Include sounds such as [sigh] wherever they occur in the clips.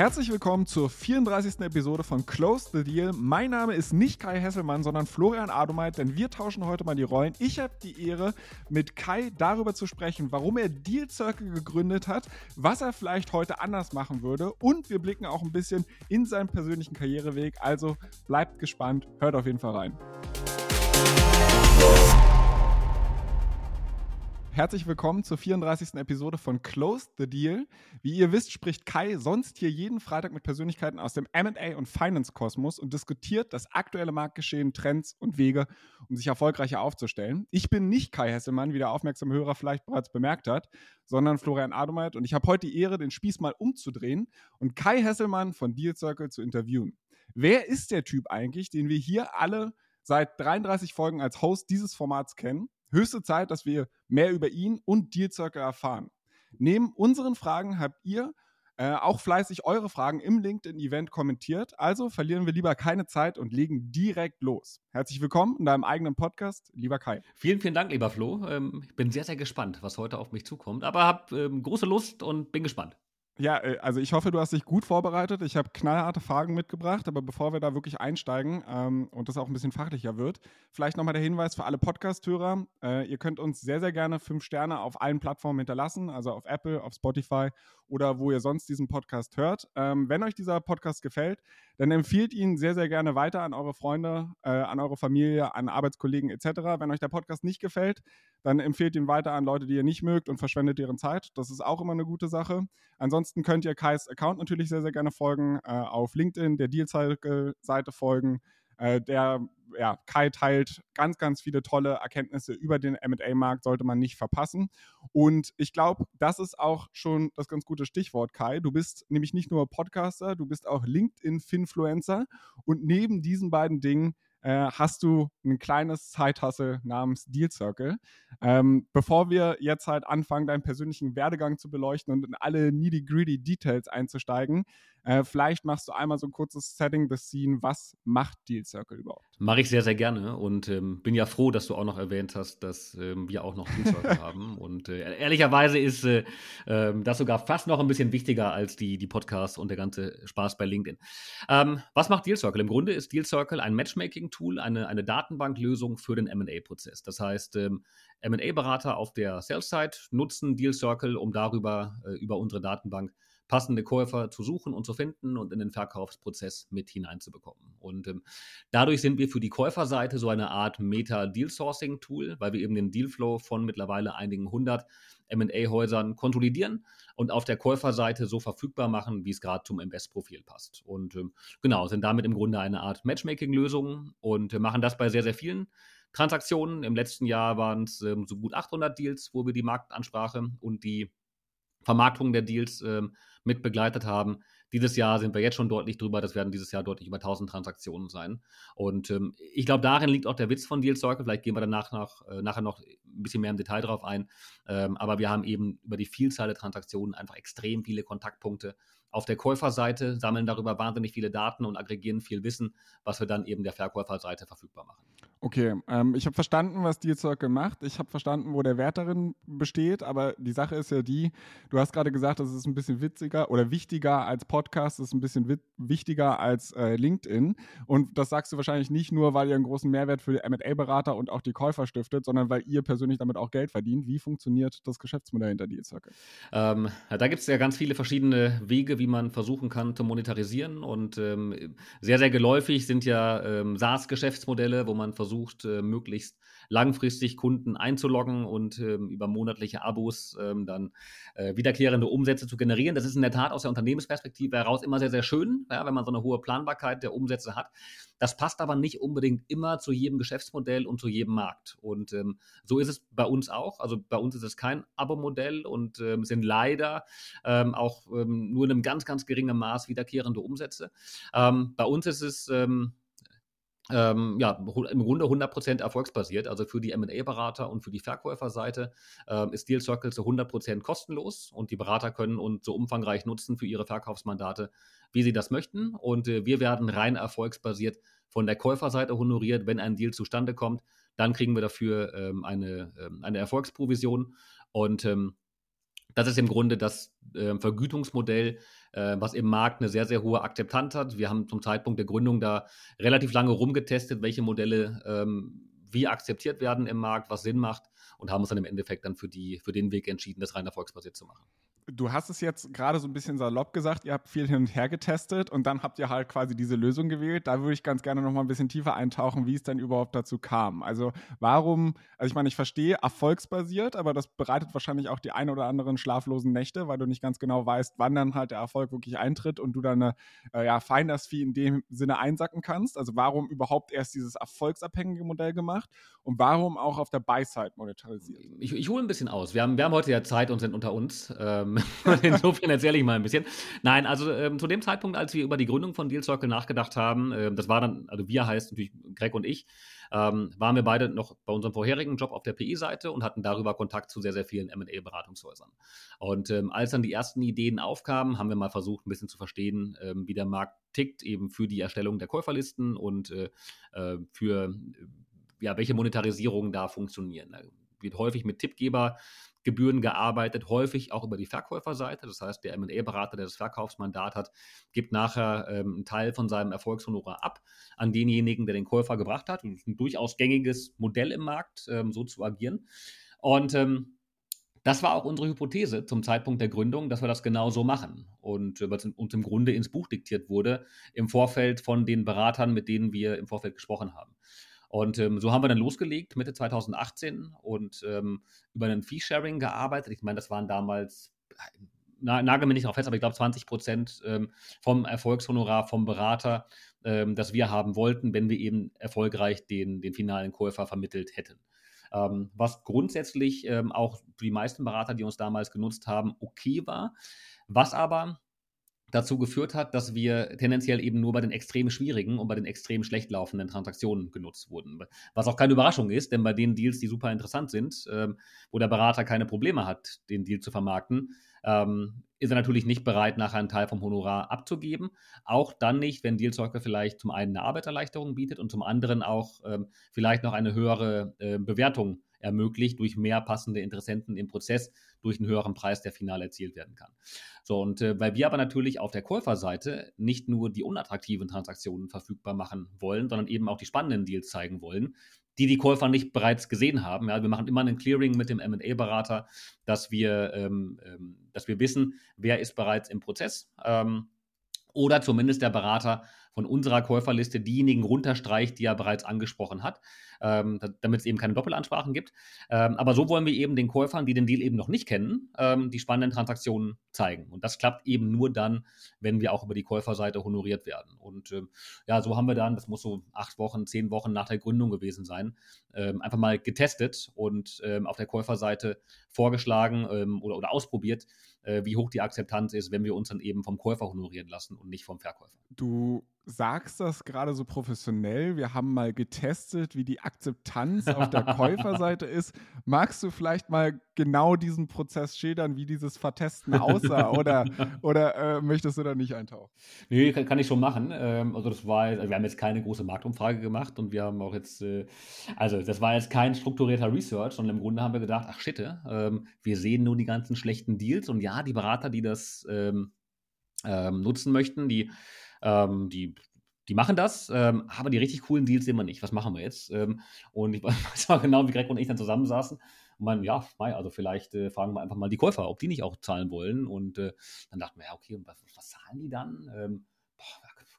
Herzlich willkommen zur 34. Episode von Close the Deal. Mein Name ist nicht Kai Hesselmann, sondern Florian Adomeit, denn wir tauschen heute mal die Rollen. Ich habe die Ehre, mit Kai darüber zu sprechen, warum er Deal Circle gegründet hat, was er vielleicht heute anders machen würde und wir blicken auch ein bisschen in seinen persönlichen Karriereweg. Also bleibt gespannt, hört auf jeden Fall rein. Herzlich willkommen zur 34. Episode von Close the Deal. Wie ihr wisst, spricht Kai sonst hier jeden Freitag mit Persönlichkeiten aus dem MA und Finance-Kosmos und diskutiert das aktuelle Marktgeschehen, Trends und Wege, um sich erfolgreicher aufzustellen. Ich bin nicht Kai Hesselmann, wie der aufmerksame Hörer vielleicht bereits bemerkt hat, sondern Florian Adomeit und ich habe heute die Ehre, den Spieß mal umzudrehen und Kai Hesselmann von Deal Circle zu interviewen. Wer ist der Typ eigentlich, den wir hier alle seit 33 Folgen als Host dieses Formats kennen? Höchste Zeit, dass wir mehr über ihn und Deal Circle erfahren. Neben unseren Fragen habt ihr äh, auch fleißig eure Fragen im LinkedIn-Event kommentiert. Also verlieren wir lieber keine Zeit und legen direkt los. Herzlich willkommen in deinem eigenen Podcast, lieber Kai. Vielen, vielen Dank, lieber Flo. Ähm, ich bin sehr, sehr gespannt, was heute auf mich zukommt. Aber habe ähm, große Lust und bin gespannt. Ja, äh, also ich hoffe, du hast dich gut vorbereitet. Ich habe knallharte Fragen mitgebracht, aber bevor wir da wirklich einsteigen ähm, und das auch ein bisschen fachlicher wird, vielleicht nochmal der Hinweis für alle Podcast-Hörer. Äh, ihr könnt uns sehr, sehr gerne fünf Sterne auf allen Plattformen hinterlassen, also auf Apple, auf Spotify oder wo ihr sonst diesen Podcast hört. Ähm, wenn euch dieser Podcast gefällt, dann empfiehlt ihn sehr, sehr gerne weiter an eure Freunde, äh, an eure Familie, an Arbeitskollegen etc. Wenn euch der Podcast nicht gefällt, dann empfehlt ihn weiter an Leute, die ihr nicht mögt und verschwendet deren Zeit. Das ist auch immer eine gute Sache. Ansonsten könnt ihr Kais Account natürlich sehr, sehr gerne folgen, äh, auf LinkedIn, der Deal Cycle-Seite folgen. Äh, der ja, Kai teilt ganz, ganz viele tolle Erkenntnisse über den MA-Markt, sollte man nicht verpassen. Und ich glaube, das ist auch schon das ganz gute Stichwort, Kai. Du bist nämlich nicht nur Podcaster, du bist auch LinkedIn-Finfluencer. Und neben diesen beiden Dingen hast du ein kleines Zeithassel namens Deal Circle. Ähm, bevor wir jetzt halt anfangen, deinen persönlichen Werdegang zu beleuchten und in alle needy-greedy Details einzusteigen, äh, vielleicht machst du einmal so ein kurzes Setting the Scene. Was macht Deal Circle überhaupt? Mache ich sehr, sehr gerne und ähm, bin ja froh, dass du auch noch erwähnt hast, dass ähm, wir auch noch Deal [laughs] Circle haben. Und äh, ehrlicherweise ist äh, ähm, das sogar fast noch ein bisschen wichtiger als die, die Podcasts und der ganze Spaß bei LinkedIn. Ähm, was macht Deal Circle? Im Grunde ist Deal Circle ein Matchmaking-Tool, eine, eine Datenbanklösung für den MA-Prozess. Das heißt, ähm, MA-Berater auf der Sales-Side nutzen Deal Circle, um darüber äh, über unsere Datenbank passende Käufer zu suchen und zu finden und in den Verkaufsprozess mit hineinzubekommen. Und ähm, dadurch sind wir für die Käuferseite so eine Art Meta-Deal-Sourcing-Tool, weil wir eben den Dealflow von mittlerweile einigen hundert MA-Häusern konsolidieren und auf der Käuferseite so verfügbar machen, wie es gerade zum Invest-Profil passt. Und ähm, genau, sind damit im Grunde eine Art Matchmaking-Lösung und äh, machen das bei sehr, sehr vielen Transaktionen. Im letzten Jahr waren es ähm, so gut 800 Deals, wo wir die Marktansprache und die Vermarktung der Deals ähm, mit begleitet haben. Dieses Jahr sind wir jetzt schon deutlich drüber. Das werden dieses Jahr deutlich über 1000 Transaktionen sein. Und ähm, ich glaube, darin liegt auch der Witz von Deal Circle. Vielleicht gehen wir danach noch, äh, nachher noch ein bisschen mehr im Detail drauf ein. Ähm, aber wir haben eben über die Vielzahl der Transaktionen einfach extrem viele Kontaktpunkte auf der Käuferseite, sammeln darüber wahnsinnig viele Daten und aggregieren viel Wissen, was wir dann eben der Verkäuferseite verfügbar machen. Okay, ähm, ich habe verstanden, was Deal Circle macht. Ich habe verstanden, wo der Wert darin besteht. Aber die Sache ist ja die, du hast gerade gesagt, das ist ein bisschen witziger oder wichtiger als Podcast, das ist ein bisschen wichtiger als äh, LinkedIn. Und das sagst du wahrscheinlich nicht nur, weil ihr einen großen Mehrwert für die M&A-Berater und auch die Käufer stiftet, sondern weil ihr persönlich damit auch Geld verdient. Wie funktioniert das Geschäftsmodell hinter Deal Circle? Ähm, da gibt es ja ganz viele verschiedene Wege, wie man versuchen kann zu monetarisieren. Und ähm, sehr, sehr geläufig sind ja ähm, SaaS-Geschäftsmodelle, wo man versucht, versucht, äh, möglichst langfristig Kunden einzuloggen und ähm, über monatliche Abos ähm, dann äh, wiederkehrende Umsätze zu generieren. Das ist in der Tat aus der Unternehmensperspektive heraus immer sehr, sehr schön, wenn man so eine hohe Planbarkeit der Umsätze hat. Das passt aber nicht unbedingt immer zu jedem Geschäftsmodell und zu jedem Markt. Und ähm, so ist es bei uns auch. Also bei uns ist es kein Abo-Modell und sind leider auch nur in einem ganz, ganz geringen Maß wiederkehrende Umsätze. Bei uns ist es ähm, ja, im Grunde 100% erfolgsbasiert. Also für die MA-Berater und für die Verkäuferseite äh, ist Deal Circle zu 100% kostenlos und die Berater können uns so umfangreich nutzen für ihre Verkaufsmandate, wie sie das möchten. Und äh, wir werden rein erfolgsbasiert von der Käuferseite honoriert. Wenn ein Deal zustande kommt, dann kriegen wir dafür ähm, eine, ähm, eine Erfolgsprovision. Und ähm, das ist im Grunde das äh, Vergütungsmodell, was im Markt eine sehr, sehr hohe Akzeptanz hat. Wir haben zum Zeitpunkt der Gründung da relativ lange rumgetestet, welche Modelle ähm, wie akzeptiert werden im Markt, was Sinn macht und haben uns dann im Endeffekt dann für, die, für den Weg entschieden, das rein erfolgsbasiert zu machen du hast es jetzt gerade so ein bisschen salopp gesagt, ihr habt viel hin und her getestet und dann habt ihr halt quasi diese Lösung gewählt. Da würde ich ganz gerne noch mal ein bisschen tiefer eintauchen, wie es denn überhaupt dazu kam. Also warum, also ich meine, ich verstehe erfolgsbasiert, aber das bereitet wahrscheinlich auch die ein oder anderen schlaflosen Nächte, weil du nicht ganz genau weißt, wann dann halt der Erfolg wirklich eintritt und du dann eine äh, ja, Finders Fee in dem Sinne einsacken kannst. Also warum überhaupt erst dieses erfolgsabhängige Modell gemacht und warum auch auf der Buy-Side monetarisiert? Ich, ich hole ein bisschen aus. Wir haben, wir haben heute ja Zeit und sind unter uns. Ähm, [laughs] Insofern erzähle ich mal ein bisschen. Nein, also ähm, zu dem Zeitpunkt, als wir über die Gründung von Deal Circle nachgedacht haben, äh, das war dann, also wir heißt natürlich Greg und ich, ähm, waren wir beide noch bei unserem vorherigen Job auf der PI-Seite und hatten darüber Kontakt zu sehr, sehr vielen MA-Beratungshäusern. Und ähm, als dann die ersten Ideen aufkamen, haben wir mal versucht, ein bisschen zu verstehen, ähm, wie der Markt tickt, eben für die Erstellung der Käuferlisten und äh, äh für ja, welche Monetarisierungen da funktionieren. Wird häufig mit Tippgeber Gebühren gearbeitet, häufig auch über die Verkäuferseite. Das heißt, der MA-Berater, der das Verkaufsmandat hat, gibt nachher ähm, einen Teil von seinem Erfolgshonorar ab an denjenigen, der den Käufer gebracht hat. Das ist ein durchaus gängiges Modell im Markt, ähm, so zu agieren. Und ähm, das war auch unsere Hypothese zum Zeitpunkt der Gründung, dass wir das genau so machen. Und äh, was uns im Grunde ins Buch diktiert wurde, im Vorfeld von den Beratern, mit denen wir im Vorfeld gesprochen haben. Und ähm, so haben wir dann losgelegt, Mitte 2018, und ähm, über einen Fee-Sharing gearbeitet. Ich meine, das waren damals, na, nagel mir nicht drauf fest, aber ich glaube 20 Prozent ähm, vom Erfolgshonorar vom Berater, ähm, das wir haben wollten, wenn wir eben erfolgreich den, den finalen Käufer vermittelt hätten. Ähm, was grundsätzlich ähm, auch für die meisten Berater, die uns damals genutzt haben, okay war. Was aber dazu geführt hat, dass wir tendenziell eben nur bei den extrem schwierigen und bei den extrem schlecht laufenden Transaktionen genutzt wurden. Was auch keine Überraschung ist, denn bei den Deals, die super interessant sind, ähm, wo der Berater keine Probleme hat, den Deal zu vermarkten, ähm, ist er natürlich nicht bereit, nachher einen Teil vom Honorar abzugeben. Auch dann nicht, wenn Dealzeuger vielleicht zum einen eine Arbeitserleichterung bietet und zum anderen auch ähm, vielleicht noch eine höhere äh, Bewertung ermöglicht durch mehr passende Interessenten im Prozess, durch einen höheren Preis, der final erzielt werden kann. So, und äh, weil wir aber natürlich auf der Käuferseite nicht nur die unattraktiven Transaktionen verfügbar machen wollen, sondern eben auch die spannenden Deals zeigen wollen, die die Käufer nicht bereits gesehen haben. Ja, wir machen immer einen Clearing mit dem M&A-Berater, dass wir, ähm, ähm, dass wir wissen, wer ist bereits im Prozess. Ähm, oder zumindest der Berater von unserer Käuferliste diejenigen runterstreicht, die er bereits angesprochen hat, ähm, damit es eben keine Doppelansprachen gibt. Ähm, aber so wollen wir eben den Käufern, die den Deal eben noch nicht kennen, ähm, die spannenden Transaktionen zeigen. Und das klappt eben nur dann, wenn wir auch über die Käuferseite honoriert werden. Und ähm, ja, so haben wir dann, das muss so acht Wochen, zehn Wochen nach der Gründung gewesen sein, ähm, einfach mal getestet und ähm, auf der Käuferseite vorgeschlagen oder, oder ausprobiert, äh, wie hoch die Akzeptanz ist, wenn wir uns dann eben vom Käufer honorieren lassen und nicht vom Verkäufer. Du sagst das gerade so professionell. Wir haben mal getestet, wie die Akzeptanz auf der [laughs] Käuferseite ist. Magst du vielleicht mal genau diesen Prozess schildern, wie dieses Vertesten aussah? [laughs] oder oder äh, möchtest du da nicht eintauchen? Nee, kann, kann ich schon machen. Ähm, also das war, also wir haben jetzt keine große Marktumfrage gemacht und wir haben auch jetzt, äh, also das war jetzt kein strukturierter Research, sondern im Grunde haben wir gedacht, ach shit, ähm, wir sehen nur die ganzen schlechten Deals und ja, die Berater, die das ähm, ähm nutzen möchten, die ähm, die, die machen das, ähm, aber die richtig coolen Deals sehen wir nicht. Was machen wir jetzt? Ähm, und ich [laughs] weiß mal genau, wie Greg und ich dann zusammensaßen und meinen, ja, also vielleicht äh, fragen wir einfach mal die Käufer, ob die nicht auch zahlen wollen. Und äh, dann dachten wir, ja, okay, und was, was zahlen die dann? Ähm, boah,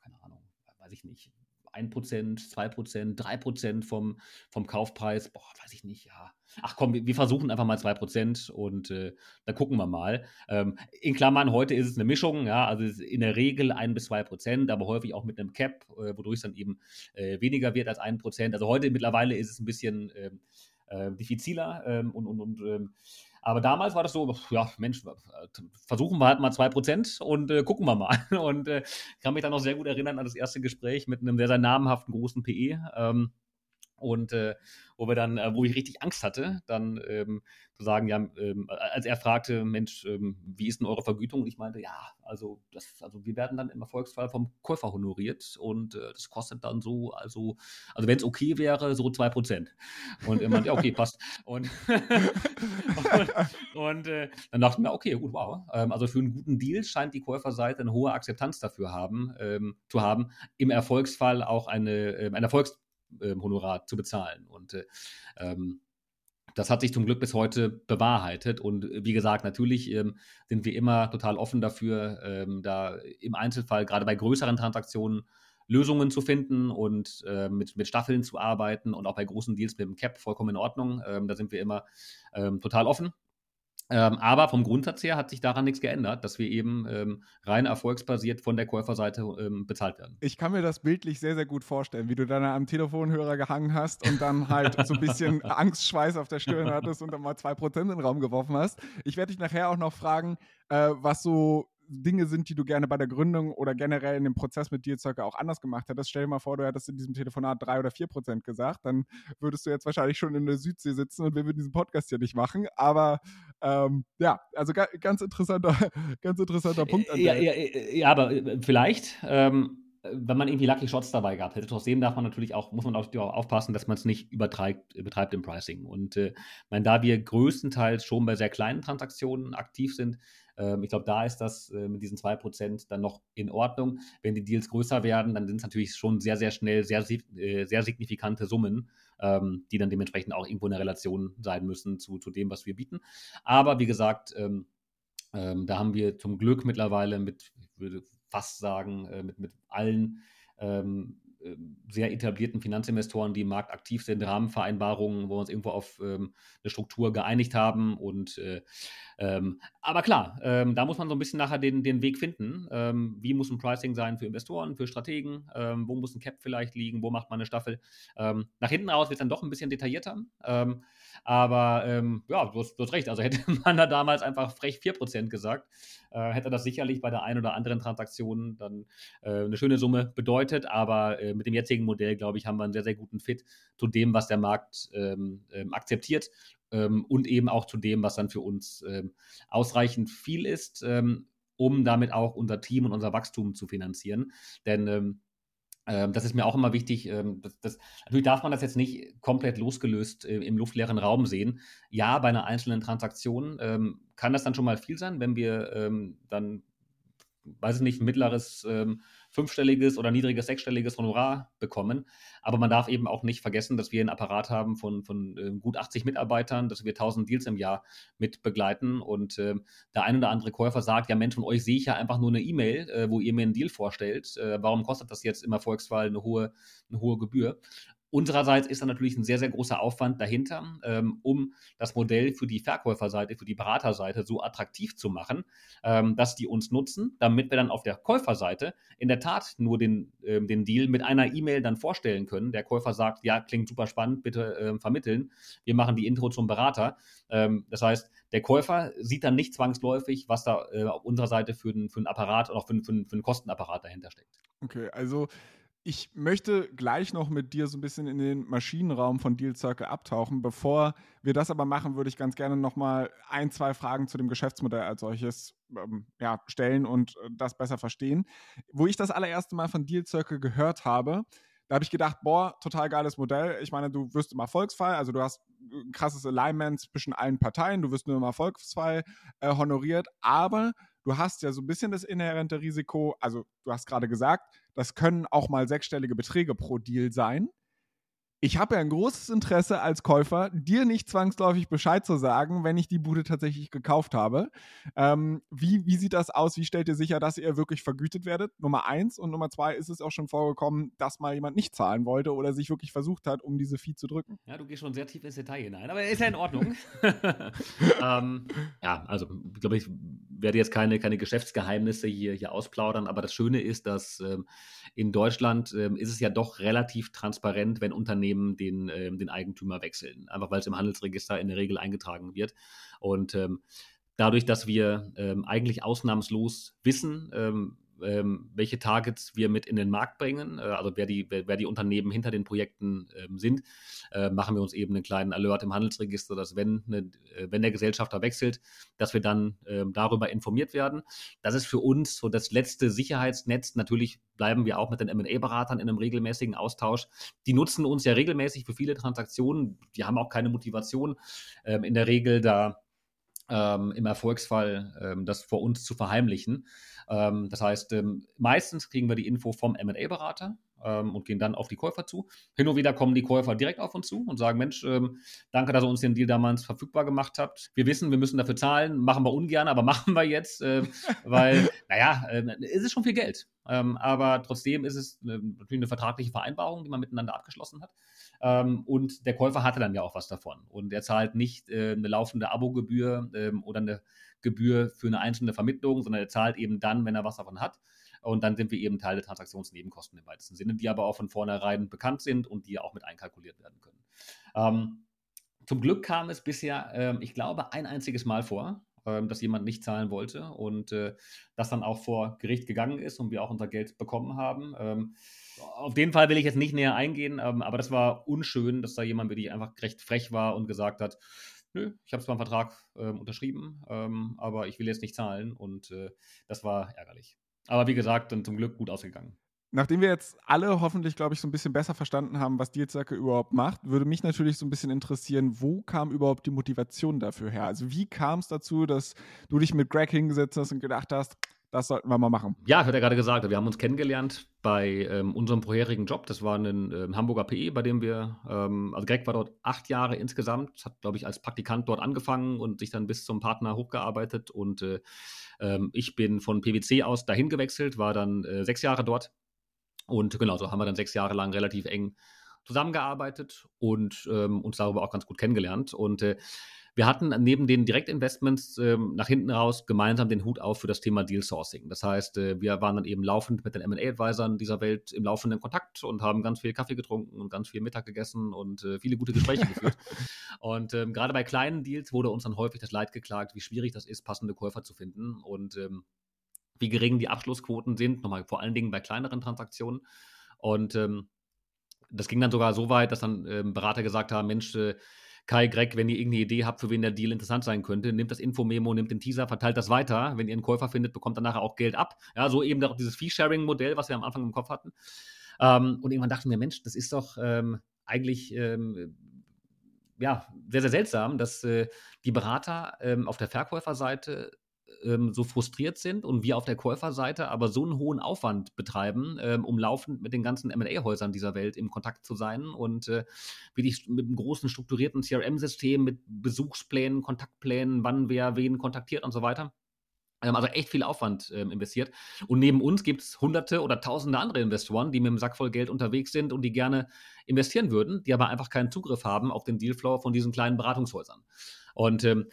keine Ahnung, weiß ich nicht. 1%, 2%, 3% vom, vom Kaufpreis, boah, weiß ich nicht, ja. Ach komm, wir, wir versuchen einfach mal 2% und äh, dann gucken wir mal. Ähm, in Klammern, heute ist es eine Mischung, ja, also in der Regel 1 bis 2%, aber häufig auch mit einem Cap, äh, wodurch es dann eben äh, weniger wird als 1%. Also heute mittlerweile ist es ein bisschen ähm, äh, diffiziler ähm, und, und, und ähm, aber damals war das so, ja, Mensch, versuchen wir halt mal 2% und äh, gucken wir mal. [laughs] Und äh, kann mich dann noch sehr gut erinnern an das erste Gespräch mit einem sehr, sehr namhaften großen PE. Ähm, Und äh, wo wir dann, äh, wo ich richtig Angst hatte, dann ähm, zu sagen, ja, ähm, als er fragte, Mensch, ähm, wie ist denn eure Vergütung? Und ich meinte, ja, also das, also wir werden dann im Erfolgsfall vom Käufer honoriert und äh, das kostet dann so, also, also wenn es okay wäre, so 2%. Und er meinte, ja, okay, passt. Und, und, [laughs] und äh, dann dachten wir, okay, gut, wow. Ähm, also für einen guten Deal scheint die Käuferseite eine hohe Akzeptanz dafür haben, ähm, zu haben, im Erfolgsfall auch eine, äh, ein Erfolgshonorar zu bezahlen. Und äh, ähm, das hat sich zum Glück bis heute bewahrheitet. Und äh, wie gesagt, natürlich ähm, sind wir immer total offen dafür, ähm, da im Einzelfall, gerade bei größeren Transaktionen, Lösungen zu finden und äh, mit, mit Staffeln zu arbeiten und auch bei großen Deals mit dem Cap vollkommen in Ordnung. Ähm, da sind wir immer ähm, total offen. Ähm, aber vom Grundsatz her hat sich daran nichts geändert, dass wir eben ähm, rein erfolgsbasiert von der Käuferseite ähm, bezahlt werden. Ich kann mir das bildlich sehr, sehr gut vorstellen, wie du dann am Telefonhörer gehangen hast und dann halt so ein bisschen [laughs] Angstschweiß auf der Stirn hattest und dann mal 2% in den Raum geworfen hast. Ich werde dich nachher auch noch fragen, äh, was so Dinge sind, die du gerne bei der Gründung oder generell in dem Prozess mit Deal Circle auch anders gemacht hättest. Stell dir mal vor, du hättest in diesem Telefonat drei oder vier Prozent gesagt, dann würdest du jetzt wahrscheinlich schon in der Südsee sitzen und wir würden diesen Podcast hier nicht machen. Aber ähm, ja, also ga, ganz interessanter, [laughs] ganz interessanter Punkt. ja, ja, ja, aber äh, vielleicht. Ähm wenn man irgendwie Lucky Shots dabei gehabt hätte. Trotzdem darf man natürlich auch, muss man auch aufpassen, dass man es nicht übertreibt, übertreibt im Pricing. Und äh, mein, da wir größtenteils schon bei sehr kleinen Transaktionen aktiv sind, ich glaube, da ist das äh, mit diesen 2% dann noch in Ordnung. Wenn die Deals größer werden, dann sind es natürlich schon sehr, sehr schnell sehr, äh, sehr signifikante Summen, ähm, die dann dementsprechend auch irgendwo in der Relation sein müssen zu, zu dem, was wir bieten. Aber wie gesagt, ähm, ähm, da haben wir zum Glück mittlerweile mit, ich würde fast sagen, äh, mit, mit allen ähm, ähm, sehr etablierten Finanzinvestoren, die im Markt aktiv sind, Rahmenvereinbarungen, wo wir uns irgendwo auf ähm, eine Struktur geeinigt haben. Und äh, ähm, aber klar, ähm, da muss man so ein bisschen nachher den, den Weg finden. Ähm, wie muss ein Pricing sein für Investoren, für Strategen? Ähm, wo muss ein Cap vielleicht liegen? Wo macht man eine Staffel? nach hinten raus wird es dann doch ein bisschen detaillierter. Aber ja, du hast, du hast, recht. Also [laughs] hätte man da damals einfach frech 4% gesagt, äh, hätte das sicherlich bei der einen oder anderen Transaktion dann äh, eine schöne Summe bedeutet. Aber äh, mit dem jetzigen Modell, glaube ich, haben wir einen sehr, sehr guten Fit zu dem, was der Markt ähm, ähm, akzeptiert ähm, und eben auch zu dem, was dann für uns ähm, ausreichend viel ist, ähm, um damit auch unser Team und unser Wachstum zu finanzieren. Denn ähm, das ist mir auch immer wichtig. Das, das, natürlich darf man das jetzt nicht komplett losgelöst äh, im luftleeren Raum sehen. Ja, bei einer einzelnen Transaktion ähm, kann das dann schon mal viel sein, wenn wir ähm, dann, weiß ich nicht, mittleres ähm, fünfstelliges oder niedriges sechsstelliges Honorar bekommen. Aber man darf eben auch nicht vergessen, dass wir einen Apparat haben von, von äh, gut 80 Mitarbeitern, dass wir 1000 Deals im Jahr mit begleiten und äh, der ein oder andere Käufer sagt, ja Mensch, von euch sehe ich ja einfach nur eine E-Mail, äh, wo ihr mir einen Deal vorstellt. Äh, warum kostet das jetzt im Erfolgsfall eine hohe, eine hohe Gebühr? Unsererseits ist da natürlich ein sehr, sehr großer Aufwand dahinter, ähm, um das Modell für die Verkäuferseite, für die Beraterseite so attraktiv zu machen, ähm, dass die uns nutzen, damit wir dann auf der Käuferseite in der Tat nur den, ähm, den Deal mit einer E-Mail dann vorstellen können. Der Käufer sagt, ja, klingt super spannend, bitte ähm, vermitteln. Wir machen die Intro zum Berater. Ähm, das heißt, der Käufer sieht dann nicht zwangsläufig, was da äh, auf unserer Seite für, ein, für einen Apparat oder auch für einen Kostenapparat dahinter steckt. Okay, also ich möchte gleich noch mit dir so ein bisschen in den Maschinenraum von Deal Circle abtauchen. Bevor wir das aber machen, würde ich ganz gerne noch mal ein, zwei Fragen zu dem Geschäftsmodell als solches ähm, ja, stellen und äh, das besser verstehen. Wo ich das allererste Mal von Deal Circle gehört habe, da habe ich gedacht, boah, total geiles Modell. Ich meine, du wirst im Erfolgsfall, also du hast ein krasses Alignment zwischen allen Parteien, du wirst nur im Erfolgsfall äh, honoriert, aber du hast ja so ein bisschen das inhärente Risiko, also du hast gerade gesagt, das können auch mal sechsstellige Beträge pro Deal sein ich habe ja ein großes Interesse als Käufer, dir nicht zwangsläufig Bescheid zu sagen, wenn ich die Bude tatsächlich gekauft habe. Ähm, wie, wie sieht das aus? Wie stellt ihr sicher, dass ihr wirklich vergütet werdet? Nummer eins. Und Nummer zwei, ist es auch schon vorgekommen, dass mal jemand nicht zahlen wollte oder sich wirklich versucht hat, um diese Fee zu drücken? Ja, du gehst schon sehr tief ins Detail hinein, aber ist ja in Ordnung. [laughs] [laughs] ähm, ja, also, ich glaube, ich werde jetzt keine, keine Geschäftsgeheimnisse hier, hier ausplaudern, aber das Schöne ist, dass ähm, in Deutschland ähm, ist es ja doch relativ transparent, wenn Unternehmen den, ähm, den Eigentümer wechseln. Einfach weil es im Handelsregister in der Regel eingetragen wird. Und ähm, dadurch, dass wir ähm, eigentlich ausnahmslos wissen, ähm, ähm, welche Targets wir mit in den Markt bringen, äh, also wer die, wer, wer, die Unternehmen hinter den Projekten ähm, sind, äh, machen wir uns eben einen kleinen Alert im Handelsregister, dass wenn, eine, äh, wenn der Gesellschafter wechselt, dass wir dann ähm, darüber informiert werden. Das ist für uns so das letzte Sicherheitsnetz. Natürlich bleiben wir auch mit den M&A-Beratern in einem regelmäßigen Austausch. Die nutzen uns ja regelmäßig für viele Transaktionen. Die haben auch keine Motivation ähm, in der Regel da ähm, im Erfolgsfall ähm, das vor uns zu verheimlichen. Ähm, das heißt, ähm, meistens kriegen wir die Info vom MA-Berater ähm, und gehen dann auf die Käufer zu. Hin und wieder kommen die Käufer direkt auf uns zu und sagen: Mensch, ähm, danke, dass ihr uns den Deal damals verfügbar gemacht habt. Wir wissen, wir müssen dafür zahlen, machen wir ungern, aber [laughs] machen wir jetzt, äh, weil, [laughs] naja, äh, es ist schon viel Geld. aber trotzdem ist es äh, natürlich eine vertragliche Vereinbarung, die man miteinander abgeschlossen hat. Ähm, und der Käufer hatte dann ja auch was davon. Und er zahlt nicht äh, eine laufende Abogebühr ähm, oder eine Gebühr für eine einzelne Vermittlung, sondern er zahlt eben dann, wenn er was davon hat. Und dann sind wir eben Teil der Transaktionsnebenkosten im weitesten Sinne, die aber auch von vornherein bekannt sind und die auch mit einkalkuliert werden können. Ähm, zum Glück kam es bisher, äh, ich glaube, ein einziges Mal vor, äh, dass jemand nicht zahlen wollte und äh, das dann auch vor Gericht gegangen ist und wir auch unser Geld bekommen haben. Ähm, auf den Fall will ich jetzt nicht näher eingehen, ähm, aber das war unschön, dass da jemand wirklich einfach recht frech war und gesagt hat, nö, ich habe zwar einen Vertrag ähm, unterschrieben, ähm, aber ich will jetzt nicht zahlen und äh, das war ärgerlich. Aber wie gesagt, dann zum Glück gut ausgegangen. Nachdem wir jetzt alle hoffentlich, glaube ich, so ein bisschen besser verstanden haben, was Dealsacke überhaupt macht, würde mich natürlich so ein bisschen interessieren, wo kam überhaupt die Motivation dafür her? Also wie kam es dazu, dass du dich mit Greg hingesetzt hast und gedacht hast, das sollten wir mal machen. Ja, hat er gerade gesagt. Wir haben uns kennengelernt bei ähm, unserem vorherigen Job. Das war ein ähm, Hamburger PE, bei dem wir, ähm, also Greg war dort acht Jahre insgesamt, hat, glaube ich, als Praktikant dort angefangen und sich dann bis zum Partner hochgearbeitet. Und äh, ähm, ich bin von PwC aus dahin gewechselt, war dann äh, sechs Jahre dort. Und genau, so haben wir dann sechs Jahre lang relativ eng zusammengearbeitet und ähm, uns darüber auch ganz gut kennengelernt. Und äh, wir hatten neben den Direktinvestments ähm, nach hinten raus gemeinsam den Hut auf für das Thema Deal Sourcing. Das heißt, äh, wir waren dann eben laufend mit den M&A-Advisern dieser Welt im laufenden Kontakt und haben ganz viel Kaffee getrunken und ganz viel Mittag gegessen und äh, viele gute Gespräche geführt. [laughs] Und ähm, gerade bei kleinen Deals wurde uns dann häufig das Leid geklagt, wie schwierig das ist, passende Käufer zu finden und ähm, wie gering die Abschlussquoten sind, nochmal vor allen Dingen bei kleineren Transaktionen. Und ähm, das ging dann sogar so weit, dass dann ähm, Berater gesagt haben, Mensch, äh, Kai, Greg, wenn ihr irgendeine Idee habt, für wen der Deal interessant sein könnte, nehmt das Info-Memo, nehmt den Teaser, verteilt das weiter. Wenn ihr einen Käufer findet, bekommt dann nachher auch Geld ab. Ja, so eben auch dieses Fee-Sharing-Modell, was wir am Anfang im Kopf hatten. Ähm, und irgendwann dachten wir, Mensch, das ist doch ähm, eigentlich ähm, ja, sehr, sehr seltsam, dass äh, die Berater ähm, auf der Verkäuferseite ähm, so frustriert sind und wir auf der Käuferseite aber so einen hohen Aufwand betreiben, ähm, um laufend mit den ganzen MA-Häusern dieser Welt im Kontakt zu sein und äh, wirklich mit einem großen strukturierten CRM-System, mit Besuchsplänen, Kontaktplänen, wann wer wen kontaktiert und so weiter ähm, also echt viel Aufwand ähm, investiert. Und neben uns gibt es hunderte oder tausende andere Investoren, die mit einem Sack voll Geld unterwegs sind und die gerne investieren würden, die aber einfach keinen Zugriff haben auf den Dealflow von diesen kleinen Beratungshäusern. Und ähm,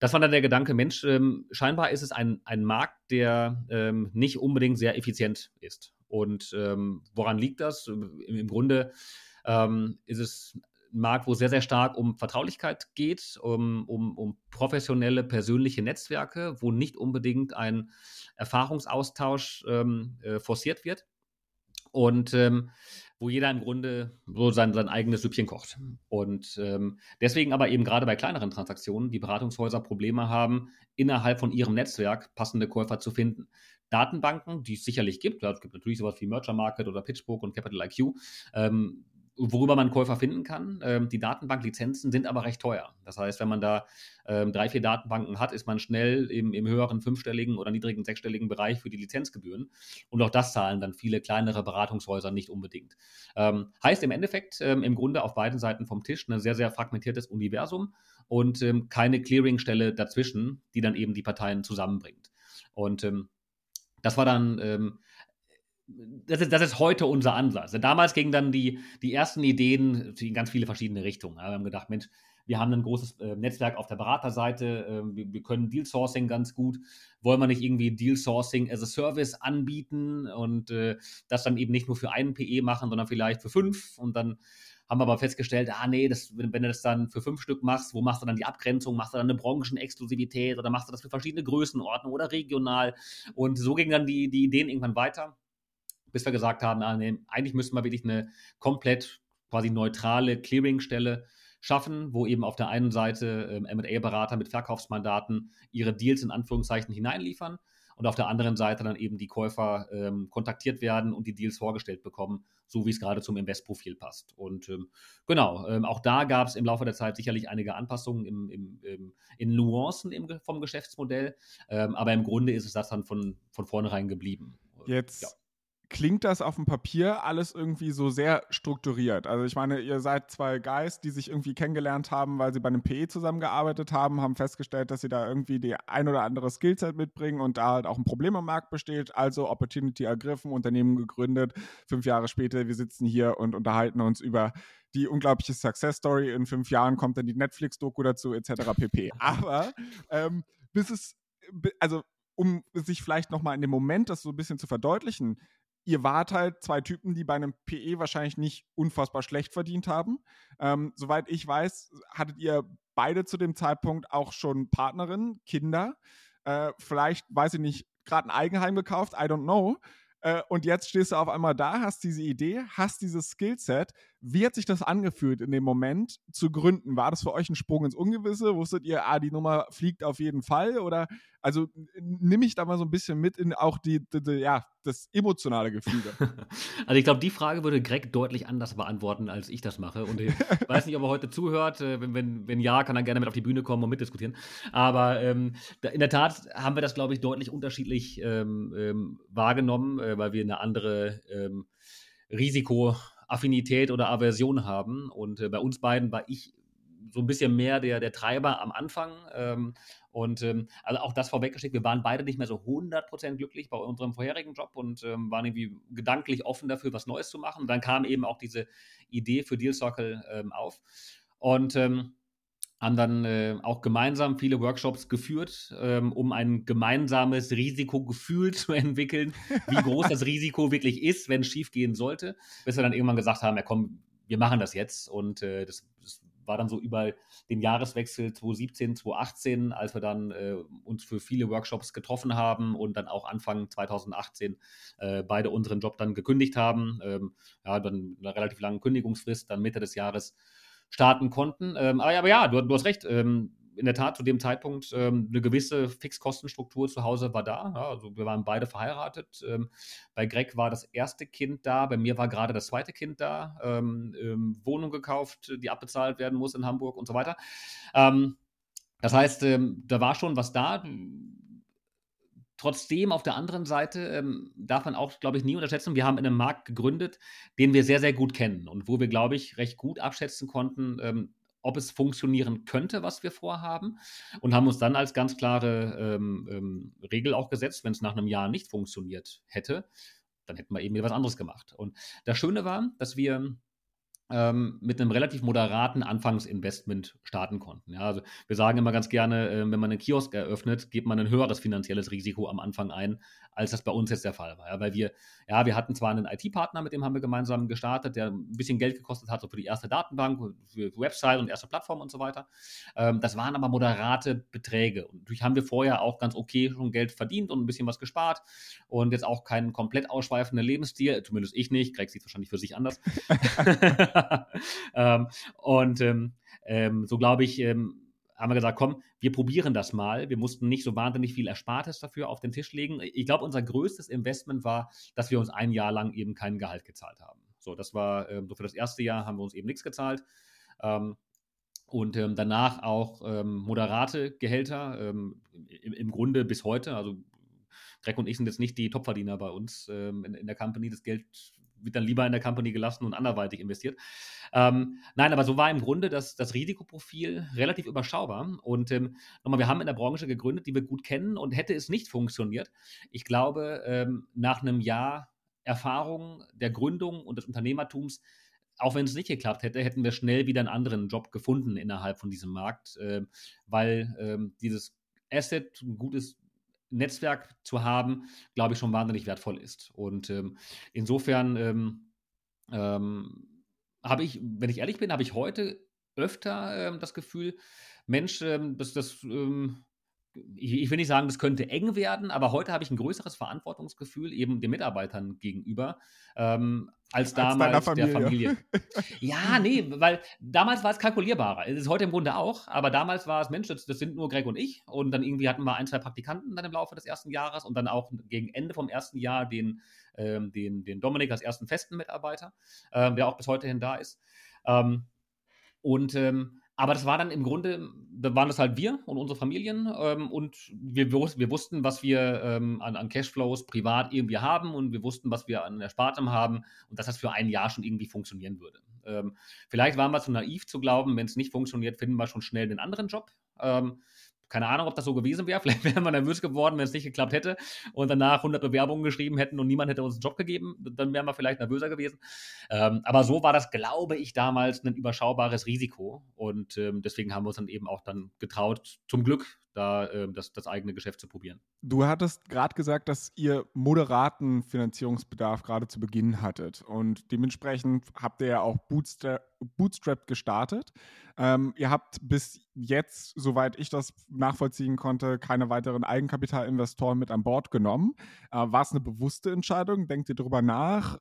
das war dann der Gedanke, Mensch, ähm, scheinbar ist es ein, ein Markt, der ähm, nicht unbedingt sehr effizient ist. Und ähm, woran liegt das? Im, im Grunde ähm, ist es ein Markt, wo es sehr, sehr stark um Vertraulichkeit geht, um, um, um professionelle, persönliche Netzwerke, wo nicht unbedingt ein Erfahrungsaustausch ähm, äh, forciert wird. Und ähm, wo jeder im Grunde so sein, sein eigenes Süppchen kocht. Und ähm, deswegen aber eben gerade bei kleineren Transaktionen die Beratungshäuser Probleme haben, innerhalb von ihrem Netzwerk passende Käufer zu finden. Datenbanken, die es sicherlich gibt, es gibt natürlich sowas wie Merger Market oder PitchBook und Capital IQ, ähm, worüber man Käufer finden kann. Ähm, die Datenbanklizenzen sind aber recht teuer. Das heißt, wenn man da ähm, drei, vier Datenbanken hat, ist man schnell im, im, höheren fünfstelligen oder niedrigen sechsstelligen Bereich für die Lizenzgebühren. Und auch das zahlen dann viele kleinere Beratungshäuser nicht unbedingt. Ähm, heißt im Endeffekt ähm, im Grunde auf beiden Seiten vom Tisch ein sehr, sehr fragmentiertes Universum und ähm, keine Clearingstelle dazwischen, die dann eben die Parteien zusammenbringt. Und ähm, das war dann das ist, das ist heute unser Ansatz. Damals gingen dann die, die ersten Ideen in ganz viele verschiedene Richtungen. Wir haben gedacht, Mensch, wir haben ein großes äh, Netzwerk auf der Beraterseite, äh, wir, wir, können Deal Sourcing ganz gut. Wollen wir nicht irgendwie Deal Sourcing as a Service anbieten und äh, das dann eben nicht nur für einen PE machen, sondern vielleicht für fünf und dann haben aber festgestellt, ah nee, das, wenn, wenn, du das dann für fünf Stück machst, wo machst du dann die Abgrenzung? Machst du dann eine Branchenexklusivität oder machst du das für verschiedene Größenordnungen oder regional? Und so gingen dann die, die Ideen irgendwann weiter, bis wir gesagt haben, ah, nee, eigentlich müssten wir wirklich eine komplett quasi neutrale Clearingstelle schaffen, wo eben auf der einen Seite ähm, MA-Berater mit Verkaufsmandaten ihre Deals in Anführungszeichen hineinliefern und auf der anderen Seite dann eben die Käufer ähm, kontaktiert werden und die Deals vorgestellt bekommen, so wie es gerade zum Investprofil passt. Und ähm, genau, ähm, auch da gab es im Laufe der Zeit sicherlich einige Anpassungen im, im, im, in Nuancen vom Geschäftsmodell, ähm, aber im Grunde ist es das dann von, von vornherein geblieben. Jetzt ja klingt das auf dem Papier alles irgendwie so sehr strukturiert. Also ich meine, ihr seid zwei Guys, die sich irgendwie kennengelernt haben, weil sie bei einem PE zusammengearbeitet haben, haben festgestellt, dass sie da irgendwie die ein oder andere Skillset mitbringen und da halt auch ein Problem am Markt besteht. Also Opportunity ergriffen, Unternehmen gegründet. Fünf Jahre später, wir sitzen hier und unterhalten uns über die unglaubliche Success Story. In fünf Jahren kommt dann die Netflix-Doku dazu, etc. pp. [laughs] Aber ähm, bis es, also um sich vielleicht nochmal in dem Moment das so ein bisschen zu verdeutlichen, ihr wart halt zwei Typen, die bei einem PE wahrscheinlich nicht unfassbar schlecht verdient haben. Ähm, soweit ich weiß, hattet ihr beide zu dem Zeitpunkt auch schon Partnerinnen, Kinder. Äh, vielleicht, weiß ich nicht, gerade ein Eigenheim gekauft, I don't know. Äh, und jetzt stehst du auf einmal da, hast diese Idee, hast dieses Skillset. Wie hat sich das angefühlt in dem Moment zu gründen? War das für euch ein Sprung ins Ungewisse? Wusstet ihr, ah, die Nummer fliegt auf jeden Fall? Oder also nimm ich da mal so ein bisschen mit in auch die, die, die ja, das emotionale Gefühl. [laughs] Also ich glaube, die Frage würde Greg deutlich anders beantworten, als ich das mache. Und ich [laughs] weiß nicht, ob er heute zuhört. Äh, wenn, wenn, wenn ja, kann er gerne mit auf die Bühne kommen und mitdiskutieren. Aber ähm, in der Tat haben wir das, glaube ich, deutlich unterschiedlich ähm, ähm, wahrgenommen, äh, weil wir eine andere ähm, Risikoaffinität oder Aversion haben. Und äh, bei uns beiden war ich so ein bisschen mehr der, der Treiber am Anfang. Ähm, und ähm, also auch das vorweggeschickt, wir waren beide nicht mehr so 100% glücklich bei unserem vorherigen Job und ähm, waren irgendwie gedanklich offen dafür, was Neues zu machen. Und dann kam eben auch diese Idee für Deal Circle ähm, auf. Und ähm, haben dann äh, auch gemeinsam viele Workshops geführt, ähm, um ein gemeinsames Risikogefühl [laughs] zu entwickeln, wie groß das Risiko wirklich ist, wenn es schief gehen sollte, bis wir dann irgendwann gesagt haben, ja komm, wir machen das jetzt und äh, das, das war dann so über den Jahreswechsel 2017, 2018, als wir dann äh, uns für viele Workshops getroffen haben und dann auch Anfang 2018 äh, beide unseren Job dann gekündigt haben. Ähm, ja, dann eine relativ lange Kündigungsfrist, dann Mitte des Jahres starten konnten. Ähm, aber, ja, du, du hast recht. Ähm, in der Tat zu dem Zeitpunkt ähm, eine gewisse Fixkostenstruktur zu Hause war da. Ja, also wir waren beide verheiratet. Ähm, bei Greg war das erste Kind da, bei mir war gerade das zweite Kind da. Ähm, Wohnung gekauft, die abbezahlt werden muss in Hamburg und so weiter. Das heißt, da war schon was da. Trotzdem auf der anderen Seite ähm, darf man auch, glaube ich, nie unterschätzen, wir haben in einem Markt gegründet, den wir sehr, sehr gut kennen und wo wir, glaube ich, recht gut abschätzen konnten, ähm, ob es funktionieren könnte, was wir vorhaben, und haben uns dann als ganz klare ähm, ähm, Regel auch gesetzt, wenn es nach einem Jahr nicht funktioniert hätte, dann hätten wir eben wieder was anderes gemacht. Und das Schöne war, dass wir mit einem relativ moderaten Anfangsinvestment starten konnten. Ja, also wir sagen immer ganz gerne, äh, wenn man einen Kiosk eröffnet, gibt man ein höheres finanzielles Risiko am Anfang ein, als das bei uns jetzt der Fall war. Ja, weil wir, ja, wir hatten zwar einen IT-Partner, mit dem haben wir gemeinsam gestartet, der ein bisschen Geld gekostet hat, so für die erste Datenbank, für Website und erste Plattform und so weiter. Ähm, das waren aber moderate Beträge. Und natürlich haben wir vorher auch ganz okay schon Geld verdient und ein bisschen was gespart und jetzt auch keinen komplett ausschweifenden Lebensstil, zumindest ich nicht. Greg sieht wahrscheinlich für sich anders. [laughs] [laughs] [laughs] ähm, und ähm, ähm, so glaube ich, ähm, haben wir gesagt, komm, wir probieren das mal. Wir mussten nicht so wahnsinnig viel Erspartes dafür auf den Tisch legen. Ich glaube, unser größtes Investment war, dass wir uns ein Jahr lang eben kein Gehalt gezahlt haben. So, das war, ähm, so für das erste Jahr haben wir uns eben nichts gezahlt. Und danach auch moderate Gehälter, im, im, Grunde bis heute. Also Greg und ich sind jetzt nicht die Topverdiener bei uns ähm, in, in, der Company. Das Geld wird dann lieber in der Company gelassen und anderweitig investiert. Ähm, nein, aber so war im Grunde das, das Risikoprofil relativ überschaubar. Und ähm, nochmal, wir haben in der Branche gegründet, die wir gut kennen und hätte es nicht funktioniert, ich glaube, ähm, nach einem Jahr Erfahrung der Gründung und des Unternehmertums, auch wenn es nicht geklappt hätte, hätten wir schnell wieder einen anderen Job gefunden innerhalb von diesem Markt, äh, weil äh, dieses Asset, ein gutes Netzwerk zu haben, glaube ich, schon wahnsinnig wertvoll ist. Und ähm, insofern ähm, ähm, habe ich, wenn ich ehrlich bin, habe ich heute öfter ähm, das Gefühl, Mensch, ähm, das, das ähm, ich, will nicht sagen, das könnte eng werden, aber heute habe ich ein größeres Verantwortungsgefühl eben den Mitarbeitern gegenüber ähm, als, als damals Familie. der Familie. [laughs] ja, nee, weil damals war es kalkulierbarer. Es ist heute im Grunde auch, aber damals war es, Mensch, das, das, sind nur Greg und ich und dann irgendwie hatten wir ein, zwei Praktikanten dann im Laufe des ersten Jahres und dann auch gegen Ende vom ersten Jahr den, ähm, den, den Dominik als ersten festen Mitarbeiter, ähm, der auch bis heute hin da ist. Ähm, und ähm, aber das war dann im Grunde, da waren das halt wir und unsere Familien ähm, und wir, wir, wussten, was wir ähm, an, an, Cashflows privat irgendwie haben und wir wussten, was wir an Erspartem haben und dass das für ein Jahr schon irgendwie funktionieren würde. Ähm, vielleicht waren wir zu naiv zu glauben, wenn es nicht funktioniert, finden wir schon schnell den anderen Job. Keine Ahnung, ob das so gewesen wäre. [laughs] Vielleicht wären wir nervös geworden, wenn es nicht geklappt hätte und danach 100 Bewerbungen geschrieben hätten und niemand hätte uns einen Job gegeben. Dann wären wir vielleicht nervöser gewesen. Ähm, aber so war das, glaube ich, damals ein überschaubares Risiko. Und ähm, deswegen haben wir uns dann eben auch dann getraut, zum Glück da äh, das, das eigene Geschäft zu probieren. Du hattest gerade gesagt, dass ihr moderaten Finanzierungsbedarf gerade zu Beginn hattet und dementsprechend habt ihr ja auch Bootstrap, Bootstrapped gestartet. Ähm, ihr habt bis jetzt, soweit ich das nachvollziehen konnte, keine weiteren Eigenkapitalinvestoren mit an Bord genommen. Äh, War es eine bewusste Entscheidung? Denkt ihr darüber nach?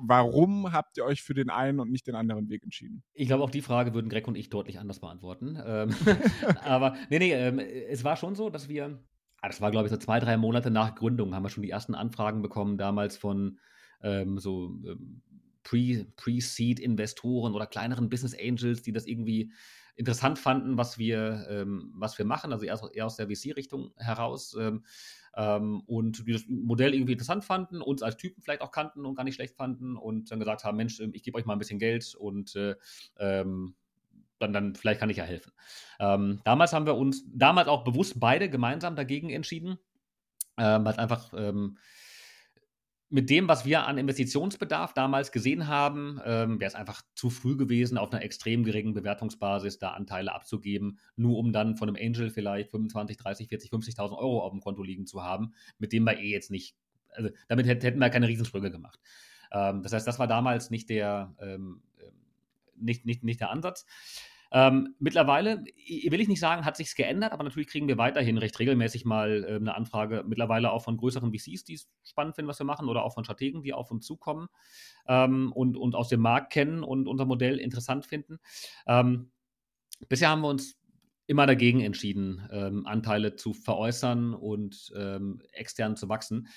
Warum habt ihr euch für den einen und nicht den anderen Weg entschieden? Ich glaube, auch die Frage würden Greg und ich deutlich anders beantworten. Ähm, [laughs] aber nee, nee, ähm, es war schon so, dass wir, ah, das war glaube ich so zwei, drei Monate nach Gründung, haben wir schon die ersten Anfragen bekommen, damals von ähm, so ähm, Pre-Seed-Investoren oder kleineren Business Angels, die das irgendwie interessant fanden, was wir, ähm, was wir machen, also eher, eher aus der VC-Richtung heraus. Ähm, ähm, und die das Modell irgendwie interessant fanden, uns als Typen vielleicht auch kannten und gar nicht schlecht fanden und dann gesagt haben, Mensch, ich gebe euch mal ein bisschen Geld und äh, ähm, dann, dann vielleicht kann ich ja helfen. Ähm, damals haben wir uns, damals auch bewusst beide gemeinsam dagegen entschieden, ähm, weil es einfach ähm, mit dem, was wir an Investitionsbedarf damals gesehen haben, ähm, wäre es einfach zu früh gewesen, auf einer extrem geringen Bewertungsbasis da Anteile abzugeben, nur um dann von einem Angel vielleicht 25, 30, 40, 50.000 Euro auf dem Konto liegen zu haben, mit dem wir eh jetzt nicht, also damit hätten wir keine Riesensprünge gemacht. Ähm, das heißt, das war damals nicht der, ähm, ähm nicht, nicht, nicht der Ansatz. Ähm, mittlerweile, will ich nicht sagen, hat sich geändert, aber natürlich kriegen wir weiterhin recht regelmäßig mal äh, eine Anfrage, mittlerweile auch von größeren VCs, die es spannend finden, was wir machen, oder auch von Strategen, die auf uns zukommen ähm, und, und aus dem Markt kennen und unser Modell interessant finden. Ähm, bisher haben wir uns immer dagegen entschieden, ähm, Anteile zu veräußern und ähm, extern zu wachsen.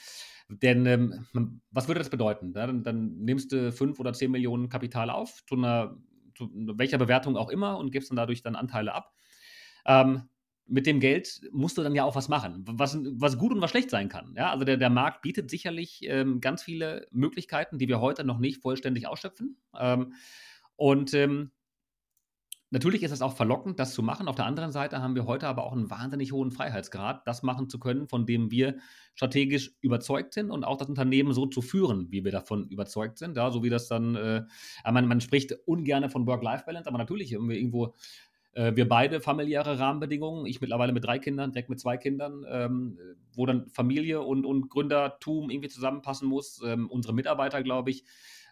Denn ähm, was würde das bedeuten? Ja, dann, dann, nimmst du fünf oder zehn Millionen Kapital auf zu einer zu welcher Bewertung auch immer und gibst dann dadurch dann Anteile ab. Ähm, mit dem Geld musst du dann ja auch was machen, was, was gut und was schlecht sein kann. Ja, also der, der Markt bietet sicherlich ähm, ganz viele Möglichkeiten, die wir heute noch nicht vollständig ausschöpfen. Ähm, und ähm, Natürlich ist es auch verlockend, das zu machen. Auf der anderen Seite haben wir heute aber auch einen wahnsinnig hohen Freiheitsgrad, das machen zu können, von dem wir strategisch überzeugt sind und auch das Unternehmen so zu führen, wie wir davon überzeugt sind. Ja, so wie das dann, äh, man, man spricht ungern von Work-Life-Balance, aber natürlich haben wir irgendwo äh, wir beide familiäre Rahmenbedingungen, ich mittlerweile mit drei Kindern, direkt mit zwei Kindern, ähm, wo dann Familie und, und Gründertum irgendwie zusammenpassen muss. Ähm, unsere Mitarbeiter, glaube ich,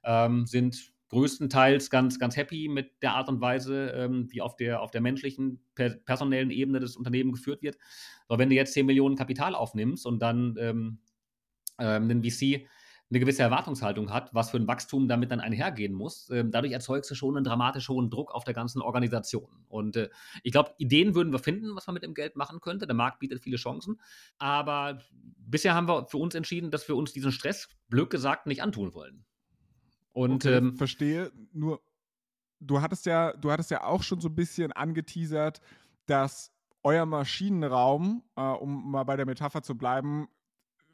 ähm, sind größtenteils ganz, ganz happy mit der Art und Weise, ähm, wie auf der, auf der menschlichen, per personellen Ebene das Unternehmen geführt wird. Aber wenn du jetzt 10 Millionen Kapital aufnimmst und dann ähm, ähm, ein VC eine gewisse Erwartungshaltung hat, was für ein Wachstum damit dann einhergehen muss, ähm, dadurch erzeugst du schon einen dramatisch hohen Druck auf der ganzen Organisation. Und äh, ich glaube, Ideen würden wir finden, was man mit dem Geld machen könnte. Der Markt bietet viele Chancen. Aber bisher haben wir für uns entschieden, dass wir uns diesen Stress, blöd gesagt, nicht antun wollen. Und okay, ähm, verstehe, nur du hattest ja, du hattest ja auch schon so ein bisschen angeteasert, dass euer Maschinenraum, äh, um mal bei der Metapher zu bleiben,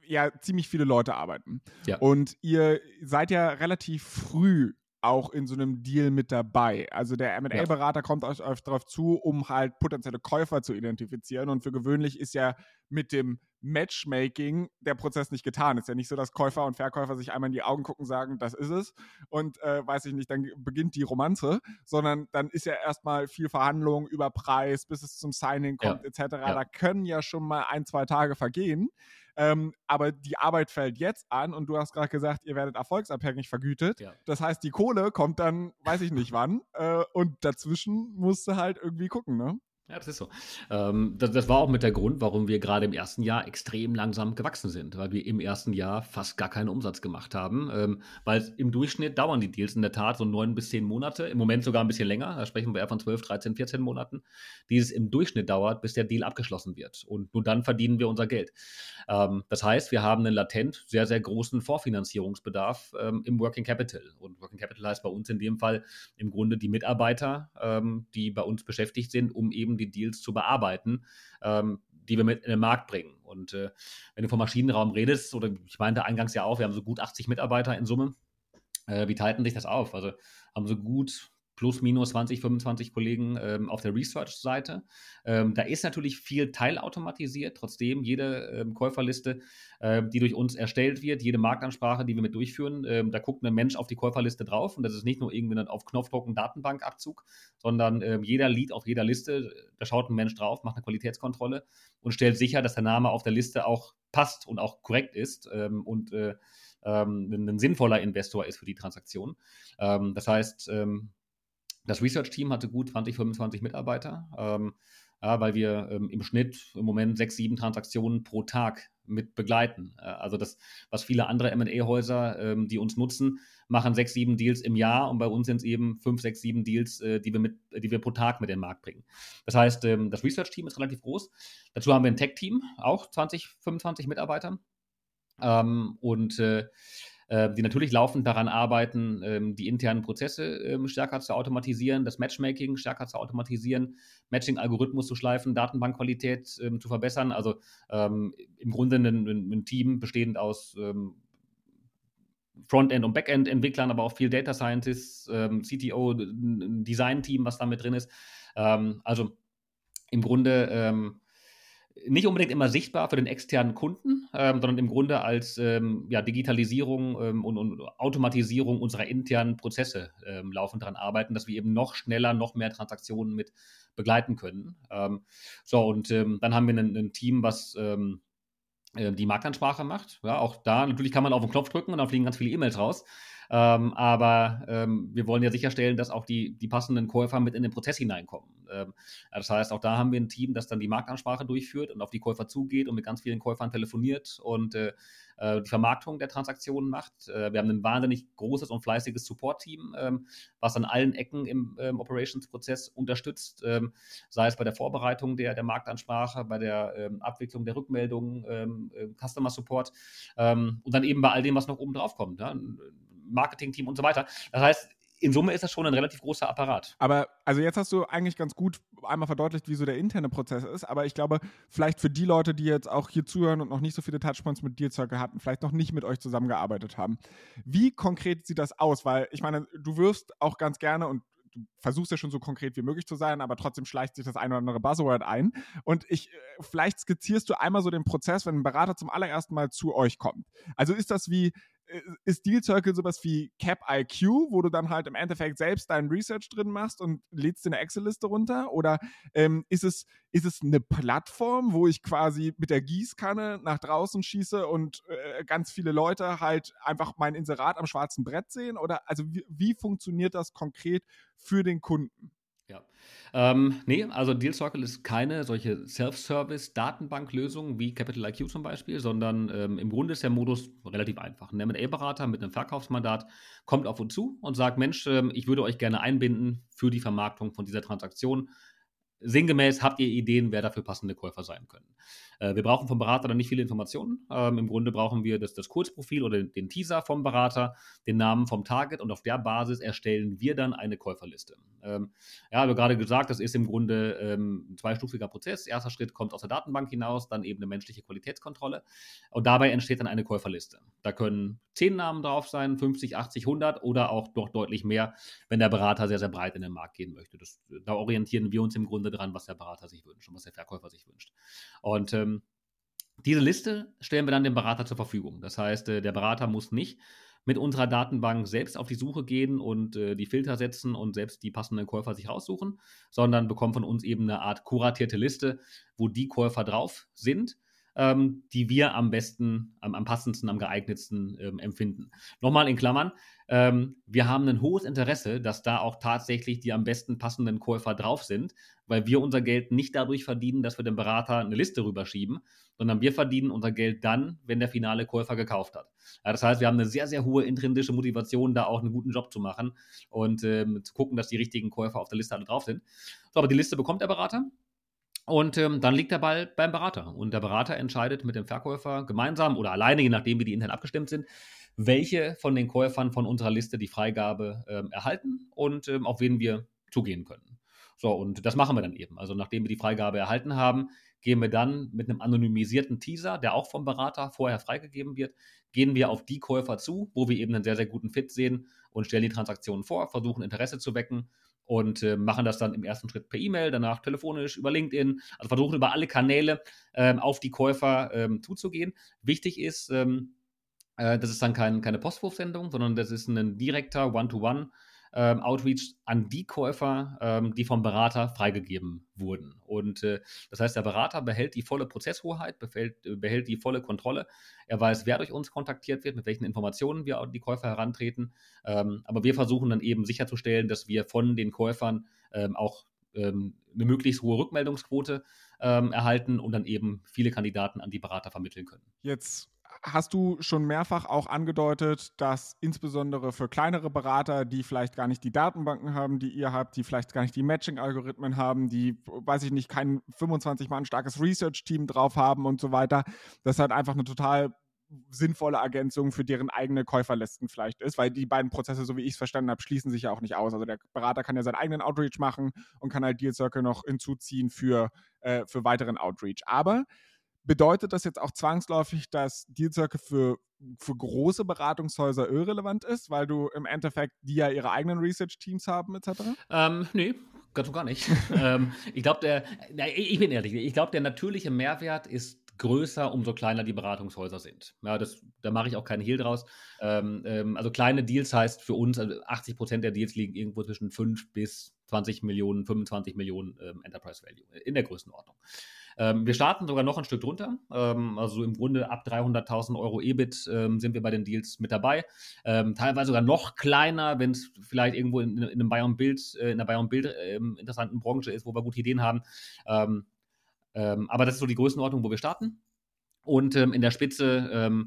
ja ziemlich viele Leute arbeiten. Ja. Und ihr seid ja relativ früh auch in so einem Deal mit dabei. Also der M&A-Berater ja. kommt euch, euch darauf zu, um halt potenzielle Käufer zu identifizieren. Und für gewöhnlich ist ja mit dem Matchmaking der Prozess nicht getan. Ist ja nicht so, dass Käufer und Verkäufer sich einmal in die Augen gucken, sagen, das ist es und äh, weiß ich nicht, dann beginnt die Romanze, sondern dann ist ja erstmal viel Verhandlung über Preis, bis es zum Signing kommt, ja. etc. Ja. Da können ja schon mal ein, zwei Tage vergehen. Ähm, aber die Arbeit fällt jetzt an und du hast gerade gesagt, ihr werdet erfolgsabhängig vergütet. Ja. Das heißt, die Kohle kommt dann, weiß ich nicht wann. Äh, und dazwischen musst du halt irgendwie gucken, ne? Ja, das ist so. Ähm, das, das, war auch mit der Grund, warum wir gerade im ersten Jahr extrem langsam gewachsen sind, weil wir im ersten Jahr fast gar keinen Umsatz gemacht haben. Ähm, weil im Durchschnitt dauern die Deals in der Tat so neun bis zehn Monate, im Moment sogar ein bisschen länger. Da sprechen wir eher von zwölf, 13, 14 Monaten, die es im Durchschnitt dauert, bis der Deal abgeschlossen wird. Und nur dann verdienen wir unser Geld. Ähm, das heißt, wir haben einen latent sehr, sehr großen Vorfinanzierungsbedarf ähm, im Working Capital. Und Working Capital heißt bei uns in dem Fall im Grunde die Mitarbeiter, ähm, die bei uns beschäftigt sind, um eben die Deals zu bearbeiten, ähm, die wir mit in den Markt bringen. Und äh, wenn du vom Maschinenraum redest, oder ich meinte eingangs ja auch, wir haben so gut 80 Mitarbeiter in Summe, äh, wie teilten sich das auf? Also haben so gut plus minus 20, 25 Kollegen ähm, auf der Research-Seite. Ähm, da ist natürlich viel teilautomatisiert, trotzdem jede ähm, Käuferliste, äh, die durch uns erstellt wird, jede Marktansprache, die wir mit durchführen, ähm, da guckt ein Mensch auf die Käuferliste drauf und das ist nicht nur irgendwie ein auf Knopfdruck ein Datenbankabzug, sondern ähm, jeder Lied auf jeder Liste, da schaut ein Mensch drauf, macht eine Qualitätskontrolle und stellt sicher, dass der Name auf der Liste auch passt und auch korrekt ist ähm, und äh, ein sinnvoller Investor ist für die Transaktion. das heißt, das Research-Team hatte gut 20, 25 Mitarbeiter, ähm, ja, weil wir ähm, im Schnitt im Moment sechs, sieben Transaktionen pro Tag mit begleiten. Äh, also das, was viele andere MA-Häuser, ähm, die uns nutzen, machen sechs, sieben Deals im Jahr und bei uns sind es eben fünf, sechs, sieben Deals, äh, die, wir mit, die wir pro Tag mit in den Markt bringen. Das heißt, ähm, das Research-Team ist relativ groß. Dazu haben wir ein Tech-Team, auch 20, 25 Mitarbeiter. Ähm, und äh, äh, die natürlich laufend daran arbeiten, ähm, die internen Prozesse ähm, stärker zu automatisieren, das Matchmaking stärker zu automatisieren, Matching-Algorithmus zu schleifen, Datenbankqualität ähm, zu verbessern. Also im Grunde ein, Team bestehend aus Frontend- und Backend-Entwicklern, aber auch viel Data Scientists, CTO, ein Design-Team, was da mit drin ist. also im Grunde nicht unbedingt immer sichtbar für den externen Kunden, ähm, sondern im Grunde als ähm, ja, Digitalisierung ähm, und, und, Automatisierung unserer internen Prozesse ähm, laufend daran arbeiten, dass wir eben noch schneller, noch mehr Transaktionen mit begleiten können. Ähm, so, und ähm, dann haben wir ein, ein Team, was äh, die Marktansprache macht. Ja, auch da, natürlich kann man auf den Knopf drücken und dann fliegen ganz viele E-Mails raus. Ähm, aber ähm, wir wollen ja sicherstellen, dass auch die, die passenden Käufer mit in den Prozess hineinkommen. Ähm, das heißt, auch da haben wir ein Team, das dann die Marktansprache durchführt und auf die Käufer zugeht und mit ganz vielen Käufern telefoniert und äh, äh die Vermarktung der Transaktionen macht. Äh, wir haben ein wahnsinnig großes und fleißiges Support-Team, ähm, was an allen Ecken im ähm, Operations-Prozess unterstützt, ähm, sei es bei der Vorbereitung der, der Marktansprache, bei der ähm, Abwicklung der Rückmeldungen, ähm, äh, Customer Support ähm, und dann eben bei all dem, was noch oben drauf kommt. Ja? Marketing-Team und so weiter. Das heißt, in Summe ist das schon ein relativ großer Apparat. Aber also jetzt hast du eigentlich ganz gut einmal verdeutlicht, wie so der interne Prozess ist. Aber ich glaube, vielleicht für die Leute, die jetzt auch hier zuhören und noch nicht so viele Touchpoints mit Deal Circle hatten, vielleicht noch nicht mit euch zusammengearbeitet haben. Wie konkret sieht das aus? Weil ich meine, du wirst auch ganz gerne und du versuchst ja schon so konkret wie möglich zu sein, aber trotzdem schleicht sich das ein oder andere Buzzword ein. Und ich, äh, vielleicht skizzierst du einmal so den Prozess, wenn ein Berater zum allerersten Mal zu euch kommt. Also ist das wie, ist Deal Circle sowas wie Cap IQ, wo du dann halt im Endeffekt selbst deinen Research drin machst und lädst dir eine Excel-Liste runter? Oder ähm, ist, es, ist es eine Plattform, wo ich quasi mit der Gießkanne nach draußen schieße und äh, ganz viele Leute halt einfach mein Inserat am schwarzen Brett sehen? Oder also wie, wie funktioniert das konkret für den Kunden? Ja. Ähm, nee, also Deal Circle ist keine solche Self-Service-Datenbanklösung wie Capital IQ zum Beispiel, sondern ähm, im Grunde ist der Modus relativ einfach. Ein M&A-Berater mit einem Verkaufsmandat kommt auf uns zu und sagt, Mensch, ähm, ich würde euch gerne einbinden für die Vermarktung von dieser Transaktion. Sinngemäß habt ihr Ideen, wer dafür passende Käufer sein können. Äh, wir brauchen vom Berater dann nicht viele Informationen. Ähm, Im Grunde brauchen wir das, das Kurzprofil oder den, Teaser vom Berater, den Namen vom Target und auf der Basis erstellen wir dann eine Käuferliste. Ähm, ja, habe gerade gesagt, das ist im Grunde ähm, ein zweistufiger Prozess. Erster Schritt kommt aus der Datenbank hinaus, dann eben eine menschliche Qualitätskontrolle und dabei entsteht dann eine Käuferliste. Da können zehn Namen drauf sein, 50, 80, 100 oder auch noch deutlich mehr, wenn der Berater sehr, sehr breit in den Markt gehen möchte. Das, da orientieren wir uns im Grunde dran, was der Berater sich wünscht und was der Verkäufer sich wünscht. Und äh, ähm, diese Liste stellen wir dann dem Berater zur Verfügung. Das heißt, äh, der Berater muss nicht mit unserer Datenbank selbst auf die Suche gehen und äh, die Filter setzen und selbst die passenden Käufer sich raussuchen, sondern bekommt von uns eben eine Art kuratierte Liste, wo die Käufer drauf sind ähm, die wir am besten, am, am passendsten, am geeignetsten ähm, empfinden. Nochmal in Klammern, ähm, wir haben ein hohes Interesse, dass da auch tatsächlich die am besten passenden Käufer drauf sind, weil wir unser Geld nicht dadurch verdienen, dass wir dem Berater eine Liste rüberschieben, sondern wir verdienen unser Geld dann, wenn der finale Käufer gekauft hat. Ja, das heißt, wir haben eine sehr, sehr hohe intrinsische Motivation, da auch einen guten Job zu machen und ähm, zu gucken, dass die richtigen Käufer auf der Liste alle drauf sind. So, aber die Liste bekommt der Berater. Und ähm, dann liegt der Ball beim Berater. Und der Berater entscheidet mit dem Verkäufer gemeinsam oder alleine, je nachdem, wie die intern abgestimmt sind, welche von den Käufern von unserer Liste die Freigabe ähm, erhalten und ähm, auf wen wir zugehen können. So, und das machen wir dann eben. Also, nachdem wir die Freigabe erhalten haben, gehen wir dann mit einem anonymisierten Teaser, der auch vom Berater vorher freigegeben wird, gehen wir auf die Käufer zu, wo wir eben einen sehr, sehr guten Fit sehen und stellen die Transaktionen vor, versuchen Interesse zu wecken und äh, machen das dann im ersten Schritt per E-Mail, danach telefonisch, über LinkedIn, also versuchen über alle Kanäle ähm, auf die Käufer ähm, zuzugehen. Wichtig ist, ähm, äh, das ist dann kein, keine Postwurfsendung, sondern das ist ein direkter One-to-One. Ähm, Outreach an die Käufer, ähm, die vom Berater freigegeben wurden. Und äh, das heißt, der Berater behält die volle Prozesshoheit, behält, behält die volle Kontrolle. Er weiß, wer durch uns kontaktiert wird, mit welchen Informationen wir an die Käufer herantreten. Ähm, aber wir versuchen dann eben sicherzustellen, dass wir von den Käufern ähm, auch ähm, eine möglichst hohe Rückmeldungsquote ähm, erhalten und dann eben viele Kandidaten an die Berater vermitteln können. Jetzt hast du schon mehrfach auch angedeutet, dass insbesondere für kleinere Berater, die vielleicht gar nicht die Datenbanken haben, die ihr habt, die vielleicht gar nicht die Matching-Algorithmen haben, die, weiß ich nicht, kein 25 Mann starkes Research-Team drauf haben und so weiter, das halt einfach eine total sinnvolle Ergänzung für deren eigene Käuferlisten vielleicht ist, weil die beiden Prozesse, so wie ich es verstanden habe, schließen sich ja auch nicht aus. Also der Berater kann ja seinen eigenen Outreach machen und kann halt Deal Circle noch hinzuziehen für, äh, für weiteren Outreach. Aber Bedeutet das jetzt auch zwangsläufig, dass Deal Circle für, für große Beratungshäuser irrelevant ist, weil du im Endeffekt die ja ihre eigenen Research-Teams haben, etc.? Ähm, nee, ganz und gar nicht. [laughs] ähm, ich glaube, der, ich bin ehrlich, ich glaube, der natürliche Mehrwert ist größer, umso kleiner die Beratungshäuser sind. Ja, das, da mache ich auch keinen Hehl draus. Ähm, ähm, also kleine Deals heißt für uns, also 80 Prozent der Deals liegen irgendwo zwischen 5 bis 20 Millionen, 25 Millionen ähm, Enterprise Value in der Größenordnung. Ähm, wir starten sogar noch ein Stück drunter. Ähm, also im Grunde ab 300.000 Euro EBIT ähm, sind wir bei den Deals mit dabei. Ähm, teilweise sogar noch kleiner, wenn es vielleicht irgendwo in, in einem Bayern Bild, äh, in einer Bayern Bild ähm, interessanten Branche ist, wo wir gute Ideen haben. Aber das ist so die Größenordnung, wo wir starten. Und in der Spitze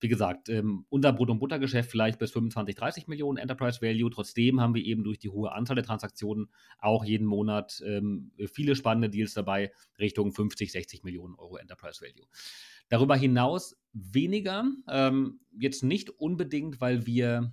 wie gesagt, ähm, unser Brot- und Buttergeschäft vielleicht bis 25, 30 Millionen Enterprise Value. Trotzdem haben wir eben durch die hohe Anzahl der Transaktionen auch jeden Monat ähm, viele spannende Deals dabei, Richtung 50, 60 Millionen Euro Enterprise Value. Darüber hinaus weniger, ähm, jetzt nicht unbedingt, weil wir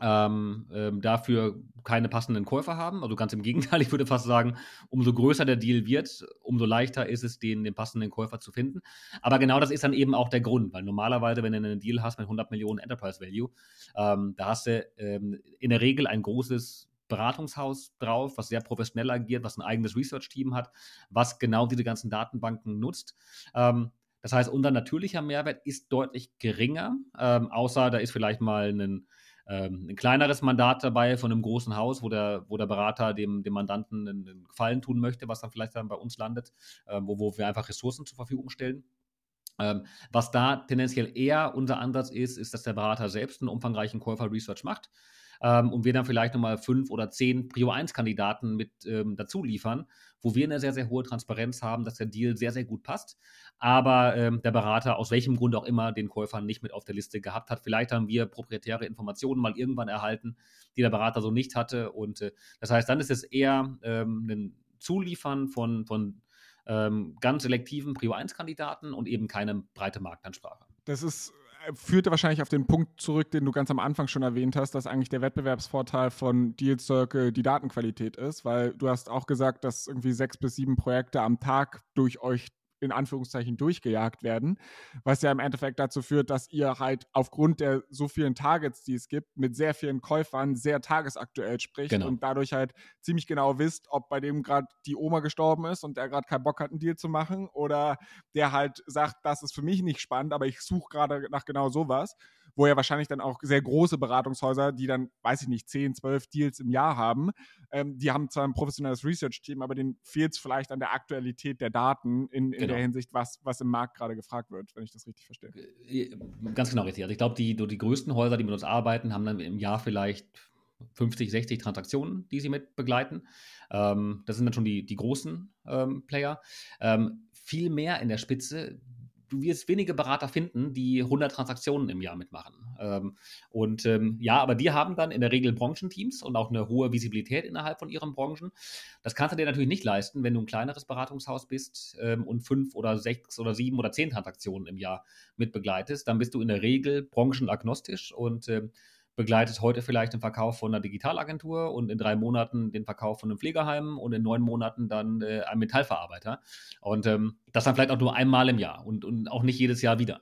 ähm, ähm, dafür keine passenden Käufer haben. Also ganz im Gegenteil, [laughs] ich würde fast sagen, umso größer der Deal wird, umso leichter ist es, den, den passenden Käufer zu finden. Aber genau das ist dann eben auch der Grund, weil normalerweise, wenn du einen Deal hast mit 100 Millionen Enterprise Value, ähm, da hast du ähm, in der Regel ein großes Beratungshaus drauf, was sehr professionell agiert, was ein eigenes Research-Team hat, was genau diese ganzen Datenbanken nutzt. Ähm, das heißt, unser natürlicher Mehrwert ist deutlich geringer, ähm, außer da ist vielleicht mal ein ähm, ein kleineres Mandat dabei von einem großen Haus, wo der, wo der Berater dem, dem Mandanten einen, Gefallen tun möchte, was dann vielleicht dann bei uns landet, äh, wo, wo wir einfach Ressourcen zur Verfügung stellen. Ähm, was da tendenziell eher unser Ansatz ist, ist, dass der Berater selbst einen umfangreichen Käufer-Research macht ähm, und wir dann vielleicht nochmal fünf oder zehn Prio-1-Kandidaten mit ähm, dazu liefern, wo wir eine sehr, sehr hohe Transparenz haben, dass der Deal sehr, sehr gut passt, aber ähm, der Berater aus welchem Grund auch immer den Käufer nicht mit auf der Liste gehabt hat. Vielleicht haben wir proprietäre Informationen mal irgendwann erhalten, die der Berater so nicht hatte und äh, das heißt, dann ist es eher ähm, ein Zuliefern von, von ähm, ganz selektiven Prio-1-Kandidaten und eben keine breite Marktansprache. Das ist führte wahrscheinlich auf den Punkt zurück, den du ganz am Anfang schon erwähnt hast, dass eigentlich der Wettbewerbsvorteil von Deal Circle die Datenqualität ist, weil du hast auch gesagt, dass irgendwie sechs bis sieben Projekte am Tag durch euch in Anführungszeichen durchgejagt werden, was ja im Endeffekt dazu führt, dass ihr halt aufgrund der so vielen Targets, die es gibt, mit sehr vielen Käufern sehr tagesaktuell spricht genau. und dadurch halt ziemlich genau wisst, ob bei dem gerade die Oma gestorben ist und der gerade keinen Bock hat, einen Deal zu machen oder der halt sagt, das ist für mich nicht spannend, aber ich suche gerade nach genau sowas wo ja wahrscheinlich dann auch sehr große Beratungshäuser, die dann, weiß ich nicht, 10, 12 Deals im Jahr haben, ähm, die haben zwar ein professionelles Research-Team, aber denen fehlt es vielleicht an der Aktualität der Daten in, in genau. der Hinsicht, was, was im Markt gerade gefragt wird, wenn ich das richtig verstehe. Äh, ganz genau richtig. Also ich glaube, die, die größten Häuser, die mit uns arbeiten, haben dann im Jahr vielleicht 50, 60 Transaktionen, die sie mit begleiten. Ähm, das sind dann schon die, die großen ähm, Player. Ähm, viel mehr in der Spitze. Du wirst wenige Berater finden, die 100 Transaktionen im Jahr mitmachen. Ähm, und ähm, ja, aber die haben dann in der Regel Branchenteams und auch eine hohe Visibilität innerhalb von ihren Branchen. Das kannst du dir natürlich nicht leisten, wenn du ein kleineres Beratungshaus bist ähm, und fünf oder sechs oder sieben oder zehn Transaktionen im Jahr mit begleitest. Dann bist du in der Regel branchenagnostisch und begleitet heute vielleicht den Verkauf von einer Digitalagentur und in drei Monaten den Verkauf von einem Pflegeheim und in neun Monaten dann äh, einem Metallverarbeiter. Und ähm, das dann vielleicht auch nur einmal im Jahr und, und auch nicht jedes Jahr wieder.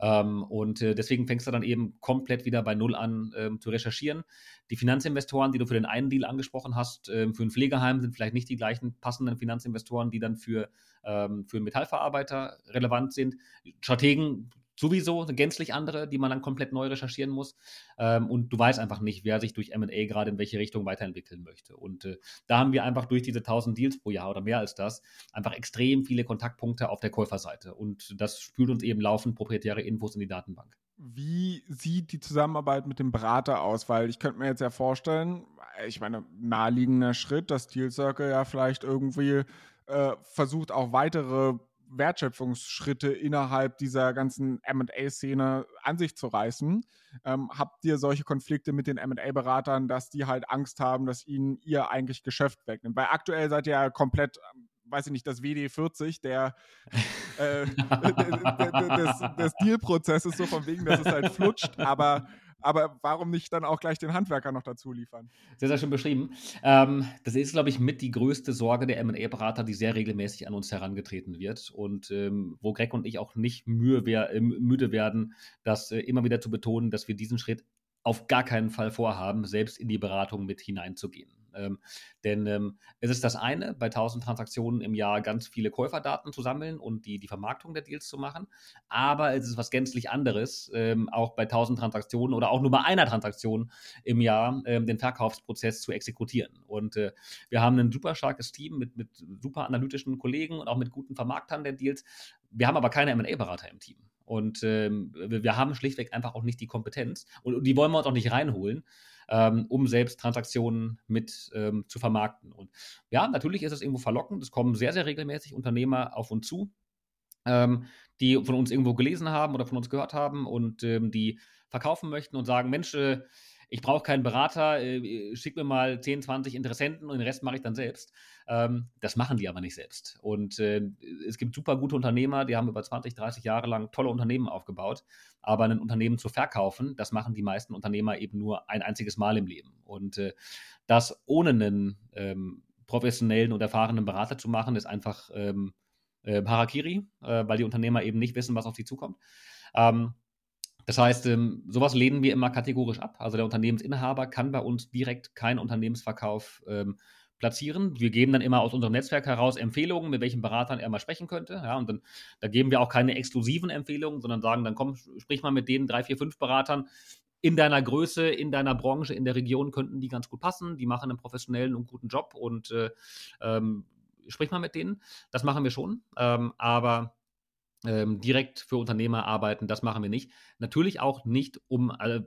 Ähm, und äh, deswegen fängst du dann eben komplett wieder bei Null an ähm, zu recherchieren. Die Finanzinvestoren, die du für den einen Deal angesprochen hast, ähm, für ein Pflegeheim sind vielleicht nicht die gleichen passenden Finanzinvestoren, die dann für, ähm, für einen Metallverarbeiter relevant sind. Strategen sowieso gänzlich andere, die man dann komplett neu recherchieren muss. Ähm, und du weißt einfach nicht, wer sich durch MA gerade in welche Richtung weiterentwickeln möchte. Und äh, da haben wir einfach durch diese 1000 Deals pro Jahr oder mehr als das einfach extrem viele Kontaktpunkte auf der Käuferseite. Und das spült uns eben laufend proprietäre Infos in die Datenbank. Wie sieht die Zusammenarbeit mit dem Berater aus? Weil ich könnte mir jetzt ja vorstellen, ich meine, naheliegender Schritt, dass Deal Circle ja vielleicht irgendwie äh, versucht, auch weitere Wertschöpfungsschritte innerhalb dieser ganzen MA-Szene an sich zu reißen. Ähm, habt ihr solche Konflikte mit den MA-Beratern, dass die halt Angst haben, dass ihnen ihr eigentlich Geschäft wegnimmt? Weil aktuell seid ihr ja komplett weiß ich nicht, das WD40 der, äh, [laughs] des, des Deal-Prozesses, so von wegen, dass es halt flutscht, aber aber warum nicht dann auch gleich den Handwerker noch dazu liefern? Sehr, sehr schön beschrieben. Ähm, das ist, glaube ich, mit die größte Sorge der MA-Berater, die sehr regelmäßig an uns herangetreten wird und ähm, wo Greg und ich auch nicht mühe äh, müde werden, das äh, immer wieder zu betonen, dass wir diesen Schritt auf gar keinen Fall vorhaben, selbst in die Beratung mit hineinzugehen. Ähm, denn ähm, es ist das eine, bei 1000 Transaktionen im Jahr ganz viele Käuferdaten zu sammeln und die, die Vermarktung der Deals zu machen. Aber es ist was gänzlich anderes, ähm, auch bei 1000 Transaktionen oder auch nur bei einer Transaktion im Jahr ähm, den Verkaufsprozess zu exekutieren. Und äh, wir haben ein super starkes Team mit, mit super analytischen Kollegen und auch mit guten Vermarktern der Deals. Wir haben aber keine MA-Berater im Team. Und ähm, wir, haben schlichtweg einfach auch nicht die Kompetenz und, und die wollen wir uns auch nicht reinholen ähm, um selbst Transaktionen mit ähm, zu vermarkten. Und ja, natürlich ist es irgendwo verlockend. Es kommen sehr, sehr regelmäßig Unternehmer auf uns zu, ähm, die von uns irgendwo gelesen haben oder von uns gehört haben und ähm, die verkaufen möchten und sagen, Mensch, äh, ich brauche keinen Berater, äh, schick mir mal 10, 20 Interessenten und den Rest mache ich dann selbst. Ähm, das machen die aber nicht selbst. Und äh, es gibt super gute Unternehmer, die haben über 20, 30 Jahre lang tolle Unternehmen aufgebaut. Aber ein Unternehmen zu verkaufen, das machen die meisten Unternehmer eben nur ein einziges Mal im Leben. Und äh, das ohne einen ähm, professionellen und erfahrenen Berater zu machen, ist einfach ähm, äh, Harakiri, äh, weil die Unternehmer eben nicht wissen, was auf sie zukommt. Ähm, das heißt, ähm, sowas lehnen wir immer kategorisch ab. Also der Unternehmensinhaber kann bei uns direkt keinen Unternehmensverkauf ähm, platzieren. Wir geben dann immer aus unserem Netzwerk heraus Empfehlungen, mit welchen Beratern er mal sprechen könnte. Ja, und dann da geben wir auch keine exklusiven Empfehlungen, sondern sagen, dann komm, sprich mal mit den drei, vier, fünf Beratern in deiner Größe, in deiner Branche, in der Region könnten die ganz gut passen. Die machen einen professionellen und guten Job und äh, ähm, sprich mal mit denen. Das machen wir schon. Ähm, aber ähm, direkt für Unternehmer arbeiten, das machen wir nicht. Natürlich auch nicht, um, äh,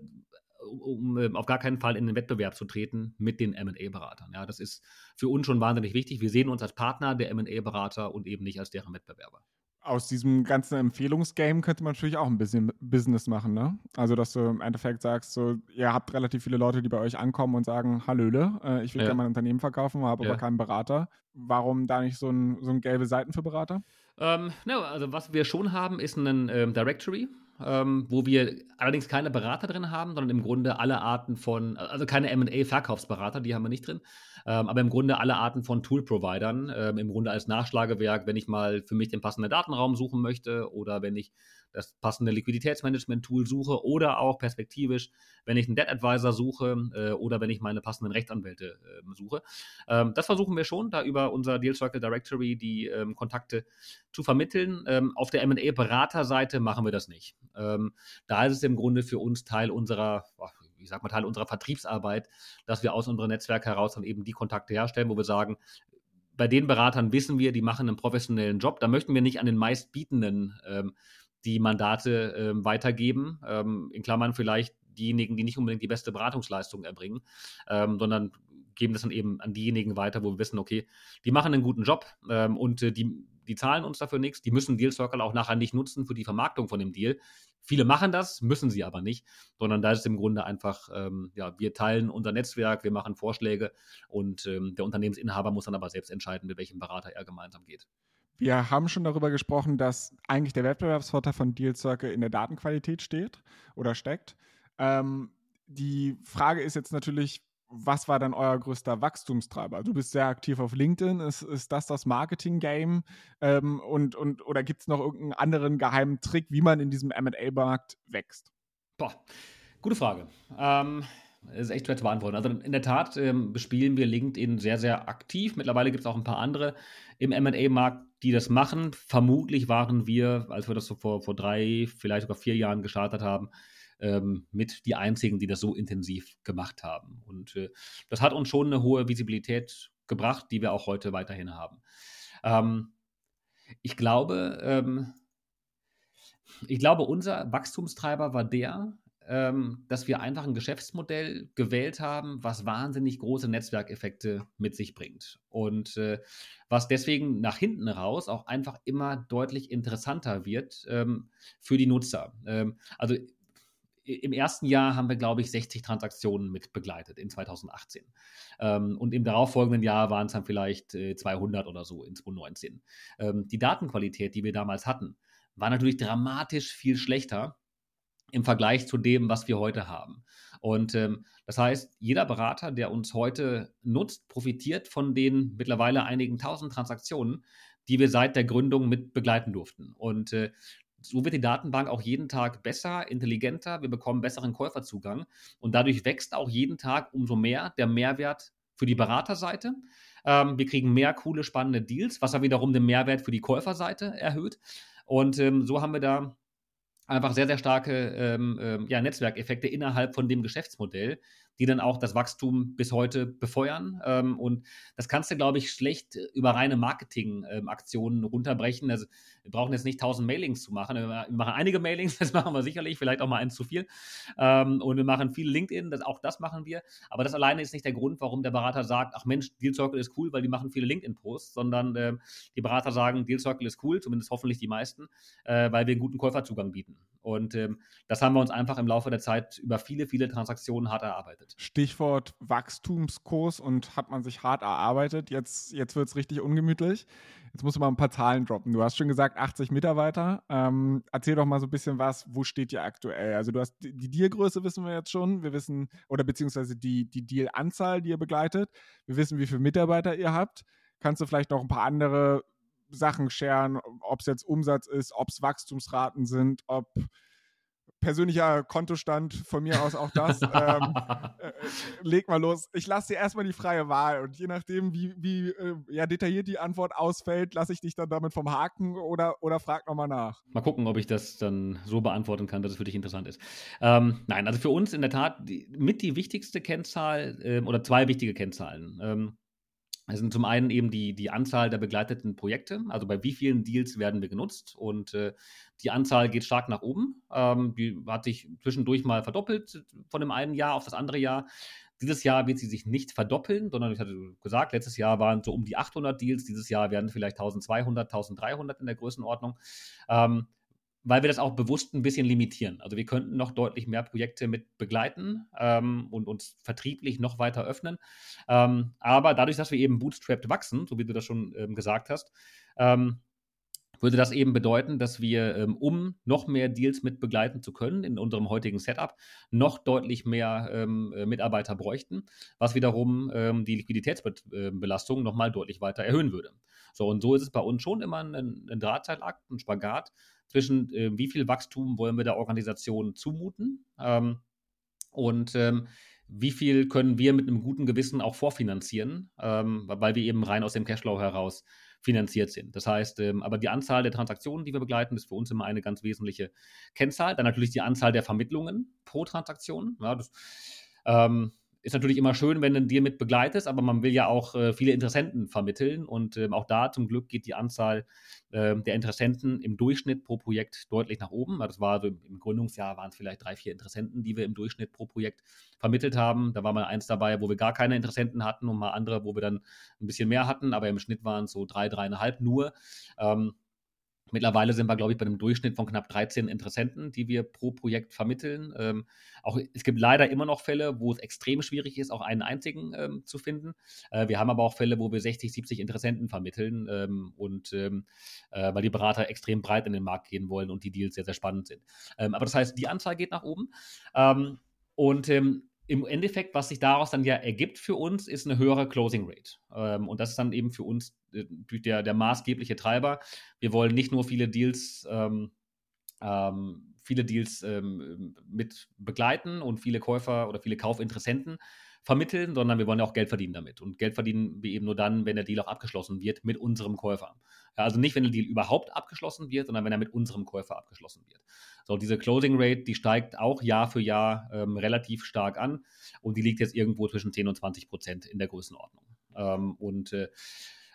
um äh, auf gar keinen Fall in den Wettbewerb zu treten mit den MA-Beratern. Ja, das ist für uns schon wahnsinnig wichtig. Wir sehen uns als Partner der MA-Berater und eben nicht als deren Wettbewerber aus diesem ganzen Empfehlungsgame könnte man natürlich auch ein bisschen Business machen, ne? Also, dass du im Endeffekt sagst, so, ihr habt relativ viele Leute, die bei euch ankommen und sagen, Hallöle, äh, ich will ja. gerne mein Unternehmen verkaufen, habe ja. aber keinen Berater. Warum da nicht so ein, so ein gelbe Seiten für Berater? Ähm, no, also was wir schon haben, ist ein ähm, Directory, ähm, wo wir allerdings keine Berater drin haben, sondern im Grunde alle Arten von, also keine MA-Verkaufsberater, die haben wir nicht drin, ähm, aber im Grunde alle Arten von Tool-Providern, ähm, im Grunde als Nachschlagewerk, wenn ich mal für mich den passenden Datenraum suchen möchte oder wenn ich das passende Liquiditätsmanagement-Tool suche oder auch perspektivisch, wenn ich einen Debt Advisor suche äh, oder wenn ich meine passenden Rechtsanwälte äh, suche. Ähm, das versuchen wir schon, da über unser Deal Circle Directory die ähm, Kontakte zu vermitteln. Ähm, auf der M&A-Beraterseite machen wir das nicht. Ähm, da ist es im Grunde für uns Teil unserer, ich sag mal, Teil unserer Vertriebsarbeit, dass wir aus unserem Netzwerk heraus dann eben die Kontakte herstellen, wo wir sagen, bei den Beratern wissen wir, die machen einen professionellen Job. Da möchten wir nicht an den meistbietenden ähm, die Mandate ähm, weitergeben. Ähm, in Klammern vielleicht diejenigen, die nicht unbedingt die beste Beratungsleistung erbringen, ähm, sondern geben das dann eben an diejenigen weiter, wo wir wissen, okay, die machen einen guten Job ähm, und äh, die, die zahlen uns dafür nichts. Die müssen Deal Circle auch nachher nicht nutzen für die Vermarktung von dem Deal. Viele machen das, müssen sie aber nicht, sondern da ist es im Grunde einfach, ähm, ja, wir teilen unser Netzwerk, wir machen Vorschläge und ähm, der Unternehmensinhaber muss dann aber selbst entscheiden, mit welchem Berater er gemeinsam geht. Wir haben schon darüber gesprochen, dass eigentlich der Wettbewerbsvorteil von Deal Circle in der Datenqualität steht oder steckt. Ähm, die Frage ist jetzt natürlich, was war dann euer größter Wachstumstreiber? Du bist sehr aktiv auf LinkedIn. Ist, ist das das Marketing-Game? Ähm, und, und, oder gibt es noch irgendeinen anderen geheimen Trick, wie man in diesem MA-Markt wächst? Boah, gute Frage. Ähm, ist echt schwer zu beantworten. Also in der Tat ähm, bespielen wir LinkedIn sehr, sehr aktiv. Mittlerweile gibt es auch ein paar andere im MA-Markt, die das machen. Vermutlich waren wir, als wir das so vor, vor drei, vielleicht sogar vier Jahren gestartet haben, ähm, mit die einzigen, die das so intensiv gemacht haben. Und äh, das hat uns schon eine hohe Visibilität gebracht, die wir auch heute weiterhin haben. Ähm, ich glaube, ähm, ich glaube, unser Wachstumstreiber war der, ähm, dass wir einfach ein Geschäftsmodell gewählt haben, was wahnsinnig große Netzwerkeffekte mit sich bringt. Und äh, was deswegen nach hinten raus auch einfach immer deutlich interessanter wird ähm, für die Nutzer. Ähm, also im ersten Jahr haben wir, glaube ich, 60 Transaktionen mit begleitet in 2018. Ähm, und im darauffolgenden Jahr waren es dann vielleicht äh, 200 oder so in 2019. Ähm, die Datenqualität, die wir damals hatten, war natürlich dramatisch viel schlechter im Vergleich zu dem, was wir heute haben. Und ähm, das heißt, jeder Berater, der uns heute nutzt, profitiert von den mittlerweile einigen tausend Transaktionen, die wir seit der Gründung mit begleiten durften. Und äh, so wird die Datenbank auch jeden Tag besser, intelligenter, wir bekommen besseren Käuferzugang und dadurch wächst auch jeden Tag umso mehr der Mehrwert für die Beraterseite. Ähm, wir kriegen mehr coole, spannende Deals, was ja wiederum den Mehrwert für die Käuferseite erhöht. Und ähm, so haben wir da einfach sehr, sehr starke ähm, ähm, ja, Netzwerkeffekte innerhalb von dem Geschäftsmodell, die dann auch das Wachstum bis heute befeuern. Ähm, und das kannst du, glaube ich, schlecht über reine Marketingaktionen ähm, runterbrechen. Also, wir brauchen jetzt nicht tausend Mailings zu machen. Wir machen einige Mailings, [laughs] das machen wir sicherlich, vielleicht auch mal eins zu viel. Ähm, und wir machen viel LinkedIn, das, auch das machen wir. Aber das alleine ist nicht der Grund, warum der Berater sagt, ach Mensch, Deal Circle ist cool, weil die machen viele LinkedIn-Posts, sondern äh, die Berater sagen, Deal Circle ist cool, zumindest hoffentlich die meisten, äh, weil wir einen guten Käuferzugang bieten. Und ähm, das haben wir uns einfach im Laufe der Zeit über viele, viele Transaktionen hart erarbeitet. Stichwort Wachstumskurs und hat man sich hart erarbeitet. Jetzt, jetzt wird es richtig ungemütlich. Jetzt musst du mal ein paar Zahlen droppen. Du hast schon gesagt, 80 Mitarbeiter. Ähm, erzähl doch mal so ein bisschen was, wo steht ihr aktuell? Also du hast die Dealgröße wissen wir jetzt schon. Wir wissen, oder beziehungsweise die, die Dealanzahl, die ihr begleitet. Wir wissen, wie viele Mitarbeiter ihr habt. Kannst du vielleicht noch ein paar andere Sachen scheren, ob es jetzt Umsatz ist, ob es Wachstumsraten sind, ob persönlicher Kontostand von mir aus auch das. ähm, äh, leg mal los. Ich lasse dir erstmal die freie Wahl und je nachdem, wie, wie äh, ja, detailliert die Antwort ausfällt, lasse ich dich dann damit vom Haken oder, oder frag nochmal nach. Mal gucken, ob ich das dann so beantworten kann, dass es für dich interessant ist. Ähm, nein, also für uns in der Tat die, mit die wichtigste Kennzahl äh, oder zwei wichtige Kennzahlen. Ähm, es sind zum einen eben die, die Anzahl der begleiteten Projekte, also bei wie vielen Deals werden wir genutzt und äh, die Anzahl geht stark nach oben. Ähm, die hat sich zwischendurch mal verdoppelt von dem einen Jahr auf das andere Jahr. Dieses Jahr wird sie sich nicht verdoppeln, sondern ich hatte gesagt, letztes Jahr waren so um die 800 Deals, dieses Jahr werden vielleicht 1200, 1300 in der Größenordnung. Ähm, weil wir das auch bewusst ein bisschen limitieren. Also wir könnten noch deutlich mehr Projekte mit begleiten ähm, und uns vertrieblich noch weiter öffnen. Ähm, aber dadurch, dass wir eben bootstrapped wachsen, so wie du das schon ähm, gesagt hast, ähm, würde das eben bedeuten, dass wir, ähm, um noch mehr Deals mit begleiten zu können in unserem heutigen Setup, noch deutlich mehr ähm, äh, Mitarbeiter bräuchten, was wiederum die Liquiditätsbelastung nochmal deutlich weiter erhöhen würde. So, und so ist es bei uns schon immer ein, ein Drahtseilakt, ein Spagat zwischen, äh, wie viel Wachstum wollen wir der Organisation zumuten ähm, und ähm, wie viel können wir mit einem guten Gewissen auch vorfinanzieren, ähm, weil wir eben rein aus dem Cashflow heraus finanziert sind. Das heißt, ähm, aber die Anzahl der Transaktionen, die wir begleiten, ist für uns immer eine ganz wesentliche Kennzahl. Dann natürlich die Anzahl der Vermittlungen pro Transaktion. Ja, das, ähm, ist natürlich immer schön, wenn du Deal mit begleitest, aber man will ja auch äh, viele Interessenten vermitteln und ähm, auch da zum Glück geht die Anzahl äh, der Interessenten im Durchschnitt pro Projekt deutlich nach oben. Das war so im Gründungsjahr waren es vielleicht drei, vier Interessenten, die wir im Durchschnitt pro Projekt vermittelt haben. Da war mal eins dabei, wo wir gar keine Interessenten hatten und mal andere, wo wir dann ein bisschen mehr hatten, aber im Schnitt waren es so drei, dreieinhalb nur. Ähm, Mittlerweile sind wir, glaube ich, bei einem Durchschnitt von knapp 13 Interessenten, die wir pro Projekt vermitteln. Ähm, auch, es gibt leider immer noch Fälle, wo es extrem schwierig ist, auch einen einzigen ähm, zu finden. Äh, wir haben aber auch Fälle, wo wir 60, 70 Interessenten vermitteln ähm, und ähm, äh, weil die Berater extrem breit in den Markt gehen wollen und die Deals sehr, sehr spannend sind. Ähm, aber das heißt, die Anzahl geht nach oben. Ähm, und im Endeffekt, was sich daraus dann ja ergibt für uns, ist eine höhere Closing Rate. Ähm, und das ist dann eben für uns äh, der, der maßgebliche Treiber. Wir wollen nicht nur viele Deals, ähm, ähm, viele Deals ähm, mit begleiten und viele Käufer oder viele Kaufinteressenten vermitteln, sondern wir wollen ja auch Geld verdienen damit. Und Geld verdienen wir eben nur dann, wenn der Deal auch abgeschlossen wird mit unserem Käufer. Also nicht, wenn der Deal überhaupt abgeschlossen wird, sondern wenn er mit unserem Käufer abgeschlossen wird. So, diese Closing Rate, die steigt auch Jahr für Jahr ähm, relativ stark an und die liegt jetzt irgendwo zwischen 10 und 20 Prozent in der Größenordnung. Ähm, und äh,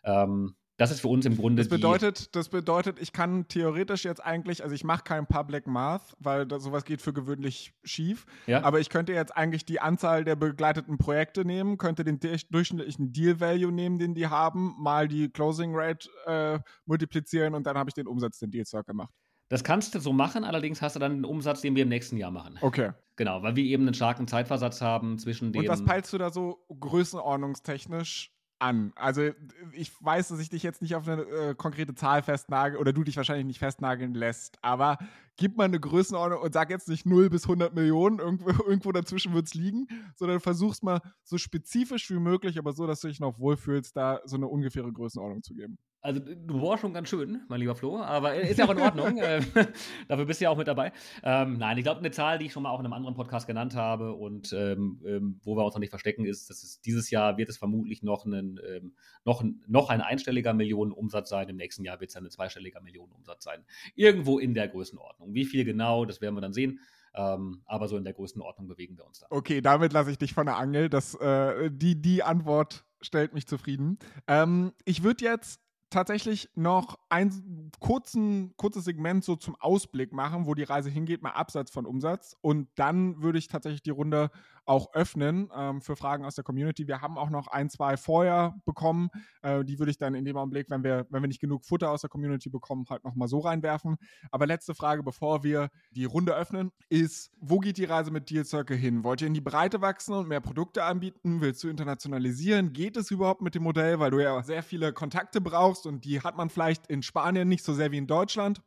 ähm, das ist für uns im Grunde. Das bedeutet, das bedeutet, ich kann theoretisch jetzt eigentlich, also ich mache kein Public Math, weil das, sowas geht für gewöhnlich schief. Ja. Aber ich könnte jetzt eigentlich die Anzahl der begleiteten Projekte nehmen, könnte den durchschnittlichen Deal Value nehmen, den die haben, mal die Closing Rate äh, multiplizieren und dann habe ich den Umsatz, den Deal Circle gemacht. Das kannst du so machen, allerdings hast du dann einen Umsatz, den wir im nächsten Jahr machen. Okay. Genau, weil wir eben einen starken Zeitversatz haben zwischen dem. Und was peilst du da so größenordnungstechnisch an? Also ich weiß, dass ich dich jetzt nicht auf eine äh, konkrete Zahl festnagel oder du dich wahrscheinlich nicht festnageln lässt, aber gib mal eine Größenordnung und sag jetzt nicht 0 bis 100 Millionen, irgendwo, [laughs] irgendwo dazwischen wird es liegen, sondern versuch's mal so spezifisch wie möglich, aber so, dass du dich noch wohlfühlst, da so eine ungefähre Größenordnung zu geben. Also du warst schon ganz schön, mein lieber Flo, aber ist ja auch in Ordnung. [laughs] äh, [laughs] dafür bist du ja auch mit dabei. Ähm, nein, ich glaube, eine Zahl, die ich schon mal auch in einem anderen Podcast genannt habe und ähm, ähm, wo wir uns noch nicht verstecken, ist, dass es dieses Jahr wird es vermutlich noch, einen, ähm, noch, noch ein einstelliger Millionenumsatz sein. Im nächsten Jahr wird es ein zweistelliger Millionenumsatz sein. Irgendwo in der Größenordnung. Wie viel genau, das werden wir dann sehen. Ähm, aber so in der Größenordnung bewegen wir uns da. Okay, damit lasse ich dich von der Angel. Das, äh, die, die Antwort stellt mich zufrieden. Ähm, ich würde jetzt tatsächlich noch ein kurzen, kurzes Segment so zum Ausblick machen, wo die Reise hingeht, mal abseits von Umsatz. Und dann würde ich tatsächlich die Runde auch öffnen ähm, für Fragen aus der Community. Wir haben auch noch ein, zwei vorher bekommen. Äh, die würde ich dann in dem Augenblick, wenn wir, wenn wir nicht genug Futter aus der Community bekommen, halt nochmal so reinwerfen. Aber letzte Frage, bevor wir die Runde öffnen, ist, wo geht die Reise mit Deal Circle hin? Wollt ihr in die Breite wachsen und mehr Produkte anbieten? Willst du internationalisieren? Geht es überhaupt mit dem Modell, weil du ja sehr viele Kontakte brauchst und die hat man vielleicht in Spanien nicht so sehr wie in Deutschland?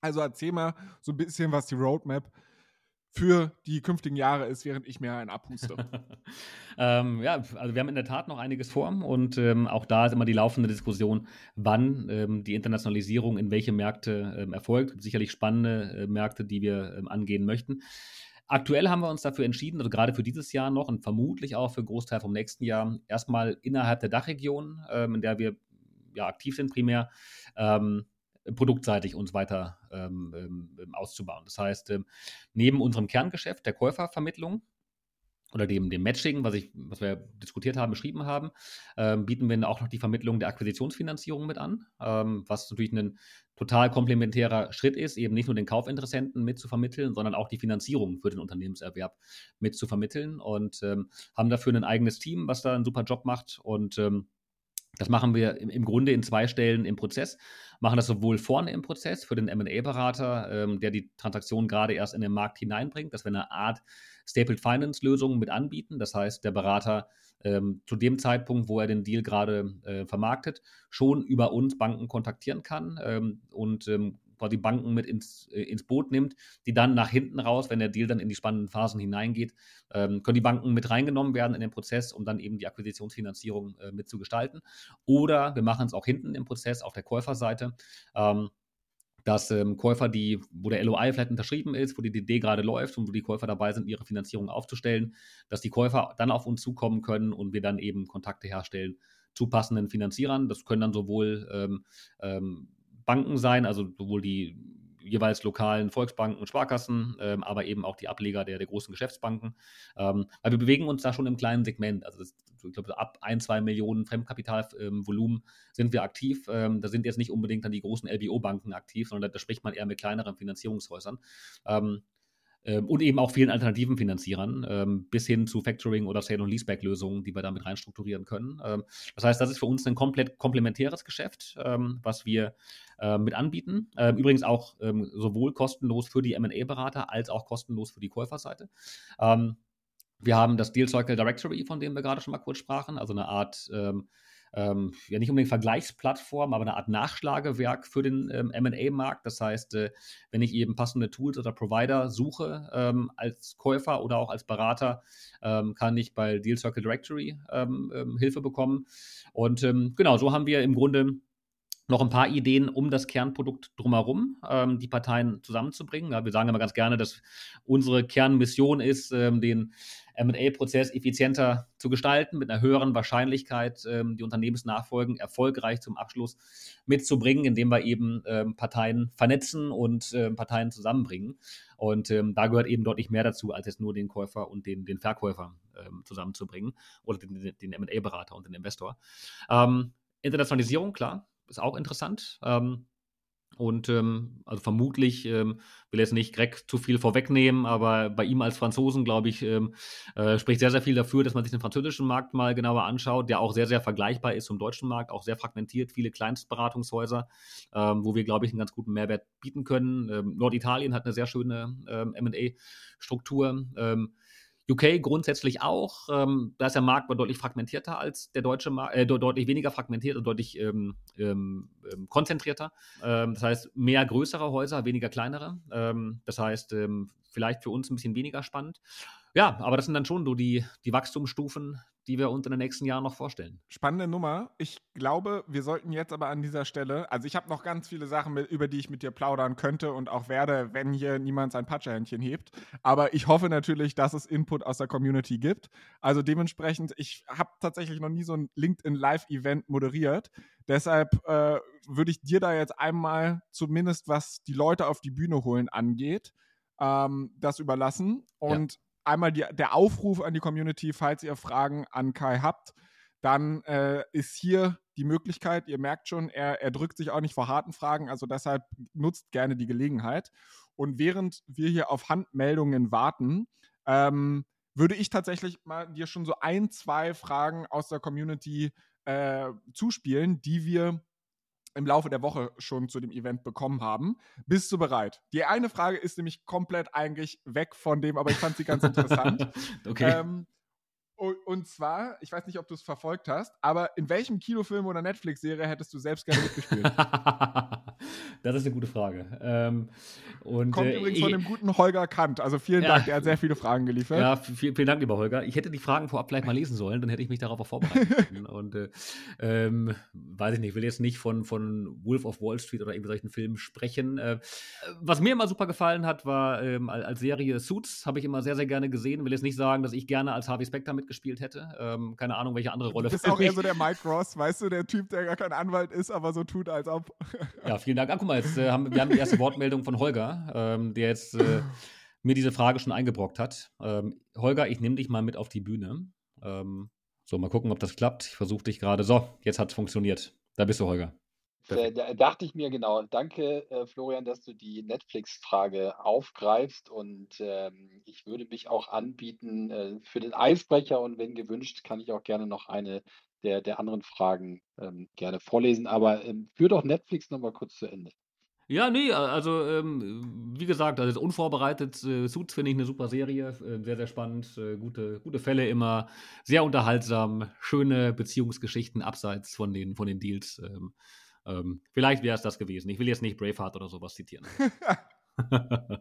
Also erzähl mal so ein bisschen, was die Roadmap für die künftigen Jahre ist, während ich mir einen abhuste. [laughs] ähm, ja, also wir haben in der Tat noch einiges vor und ähm, auch da ist immer die laufende Diskussion, wann ähm, die Internationalisierung in welche Märkte ähm, erfolgt. Sicherlich spannende äh, Märkte, die wir ähm, angehen möchten. Aktuell haben wir uns dafür entschieden, also gerade für dieses Jahr noch und vermutlich auch für Großteil vom nächsten Jahr, erstmal innerhalb der Dachregion, ähm, in der wir ja aktiv sind primär, produktseitig uns weiter ähm, ähm, auszubauen. Das heißt, ähm, neben unserem Kerngeschäft der Käufervermittlung oder dem, dem Matching, was, ich, was wir diskutiert haben, beschrieben haben, ähm, bieten wir auch noch die Vermittlung der Akquisitionsfinanzierung mit an, ähm, was natürlich ein total komplementärer Schritt ist, eben nicht nur den Kaufinteressenten mit zu vermitteln, sondern auch die Finanzierung für den Unternehmenserwerb mit zu vermitteln und ähm, haben dafür ein eigenes Team, was da einen super Job macht und ähm, Das machen wir im Grunde in zwei Stellen im Prozess. Machen das sowohl vorne im Prozess für den MA-Berater, ähm, der die Transaktion gerade erst in den Markt hineinbringt, dass wir eine Art Stapled Finance Lösung mit anbieten. Das heißt, der Berater ähm, zu dem Zeitpunkt, wo er den Deal gerade äh, vermarktet, schon über uns Banken kontaktieren kann ähm, und ähm, quasi Banken mit ins, äh, ins Boot nimmt, die dann nach hinten raus, wenn der Deal dann in die spannenden Phasen hineingeht, ähm, können die Banken mit reingenommen werden in den Prozess, um dann eben die Akquisitionsfinanzierung äh, mitzugestalten. Oder wir machen es auch hinten im Prozess auf der Käuferseite. Ähm, dass ähm, Käufer, die, wo der LOI vielleicht unterschrieben ist, wo die DD gerade läuft und wo die Käufer dabei sind, ihre Finanzierung aufzustellen, dass die Käufer dann auf uns zukommen können und wir dann eben Kontakte herstellen zu passenden Finanzierern. Das können dann sowohl ähm, ähm, Banken sein, also sowohl die jeweils lokalen Volksbanken und Sparkassen, ähm, aber eben auch die Ableger der, der großen Geschäftsbanken. Ähm, weil wir bewegen uns da schon im kleinen Segment. Also das, ich glaube, ab ein, zwei Millionen Fremdkapitalvolumen ähm, sind wir aktiv. Ähm, da sind jetzt nicht unbedingt dann die großen LBO-Banken aktiv, sondern da, da, spricht man eher mit kleineren Finanzierungshäusern. Ähm, und eben auch vielen alternativen Finanzierern, ähm, bis hin zu Factoring oder Sale- und Leaseback-Lösungen, die wir damit reinstrukturieren können. Ähm, das heißt, das ist für uns ein komplett komplementäres Geschäft, was wir mit anbieten. Übrigens auch sowohl kostenlos für die MA-Berater als auch kostenlos für die Käuferseite. wir haben das Deal Circle Directory, von dem wir gerade schon mal kurz sprachen, also eine Art ähm, ja nicht unbedingt Vergleichsplattform, aber eine Art Nachschlagewerk für den ähm, MA-Markt. Das heißt, äh, wenn ich eben passende Tools oder Provider suche ähm, als Käufer oder auch als Berater, ähm, kann ich bei Deal Circle Directory ähm, ähm, Hilfe bekommen. Und genau, so haben wir im Grunde noch ein paar Ideen, um das Kernprodukt drumherum, ähm, die Parteien zusammenzubringen. Ja, wir sagen immer ganz gerne, dass unsere Kernmission ist, ähm, den MA-Prozess effizienter zu gestalten, mit einer höheren Wahrscheinlichkeit ähm, die Unternehmensnachfolgen erfolgreich zum Abschluss mitzubringen, indem wir eben ähm, Parteien vernetzen und ähm, Parteien zusammenbringen. Und ähm, da gehört eben deutlich mehr dazu, als jetzt nur den Käufer und den, den Verkäufer ähm, zusammenzubringen oder den, den MA-Berater und den Investor. Internationalisierung, klar, ist auch interessant. Ähm, und ähm, also vermutlich, ähm, will jetzt nicht Greg zu viel vorwegnehmen, aber bei ihm als Franzosen, glaube ich, ähm, äh, spricht sehr, sehr viel dafür, dass man sich den französischen Markt mal genauer anschaut, der auch sehr, sehr vergleichbar ist zum deutschen Markt, auch sehr fragmentiert, viele Kleinstberatungshäuser, ähm, wo wir, glaube ich, einen ganz guten Mehrwert bieten können. Ähm, Norditalien hat eine sehr schöne ähm, MA-Struktur. UK grundsätzlich auch. Ähm, da ist der Markt deutlich fragmentierter als der deutsche Markt, äh, deutlich weniger fragmentiert und deutlich ähm, ähm, ähm konzentrierter. Ähm, das heißt, mehr größere Häuser, weniger kleinere. Ähm, das heißt, vielleicht für uns ein bisschen weniger spannend. Ja, aber das sind dann schon so die, die Wachstumsstufen, die wir uns in den nächsten Jahren noch vorstellen. Spannende Nummer. Ich glaube, wir sollten jetzt aber an dieser Stelle, also ich habe noch ganz viele Sachen, mit, über die ich mit dir plaudern könnte und auch werde, wenn hier niemand sein Patschehändchen hebt. Aber ich hoffe natürlich, dass es Input aus der Community gibt. Also dementsprechend, ich habe tatsächlich noch nie so ein LinkedIn Live-Event moderiert. Deshalb äh, würde ich dir da jetzt einmal zumindest, was die Leute auf die Bühne holen angeht, ähm, das überlassen. Und ja einmal die, der Aufruf an die Community, falls ihr Fragen an Kai habt, dann äh, ist hier die Möglichkeit, ihr merkt schon, er, er drückt sich auch nicht vor harten Fragen, also deshalb nutzt gerne die Gelegenheit. Und während wir hier auf Handmeldungen warten, ähm, würde ich tatsächlich mal dir schon so ein, zwei Fragen aus der Community äh, zuspielen, die wir im Laufe der Woche schon zu dem Event bekommen haben. Bist du bereit? Die eine Frage ist nämlich komplett eigentlich weg von dem, aber ich fand sie ganz [laughs] interessant. okay. Ähm, und zwar, ich weiß nicht, ob du es verfolgt hast, aber in welchem Kinofilm oder Netflix-Serie hättest du selbst gerne mitgespielt? [laughs] das ist eine gute Frage. Ähm, und, Kommt äh, übrigens von dem guten Holger Kant. Also vielen ja, Dank, der hat sehr viele Fragen geliefert. Ja, vielen, vielen Dank, lieber Holger. Ich hätte die Fragen vorab vielleicht mal lesen sollen, dann hätte ich mich darauf auch vorbereitet [laughs] können. und äh, ähm, weiß ich nicht, ich will jetzt nicht von, von Wolf of Wall Street oder solchen Filmen sprechen. Äh, was mir immer super gefallen hat, war ähm, als Serie Suits, habe ich immer sehr, sehr gerne gesehen. Will jetzt nicht sagen, dass ich gerne als Harvey Specter mit gespielt hätte. Ähm, keine Ahnung, welche andere Rolle. Du bist auch eher so der Mike Ross, weißt du, der Typ, der gar kein Anwalt ist, aber so tut, als ob. [laughs] ja, vielen Dank. Ah, guck mal, jetzt äh, haben wir haben die erste Wortmeldung von Holger, ähm, der jetzt äh, mir diese Frage schon eingebrockt hat. Ähm, Holger, ich nehme dich mal mit auf die Bühne. Ähm, so, mal gucken, ob das klappt. Ich versuche dich gerade. So, jetzt hat es funktioniert. Da bist du, Holger. Äh, da dachte ich mir genau. Danke, äh, Florian, dass du die Netflix-Frage aufgreifst. Und ähm, ich würde mich auch anbieten äh, für den Eisbrecher. Und wenn gewünscht, kann ich auch gerne noch eine der, der anderen Fragen ähm, gerne vorlesen. Aber ähm, führ doch Netflix nochmal kurz zu Ende. Ja, nee, also ähm, wie gesagt, also unvorbereitet, äh, Suits finde ich eine super Serie, äh, sehr, sehr spannend, äh, gute, gute Fälle immer, sehr unterhaltsam, schöne Beziehungsgeschichten abseits von den, von den Deals. Ähm, ähm, vielleicht wäre es das gewesen. Ich will jetzt nicht Braveheart oder sowas zitieren. [laughs] [laughs]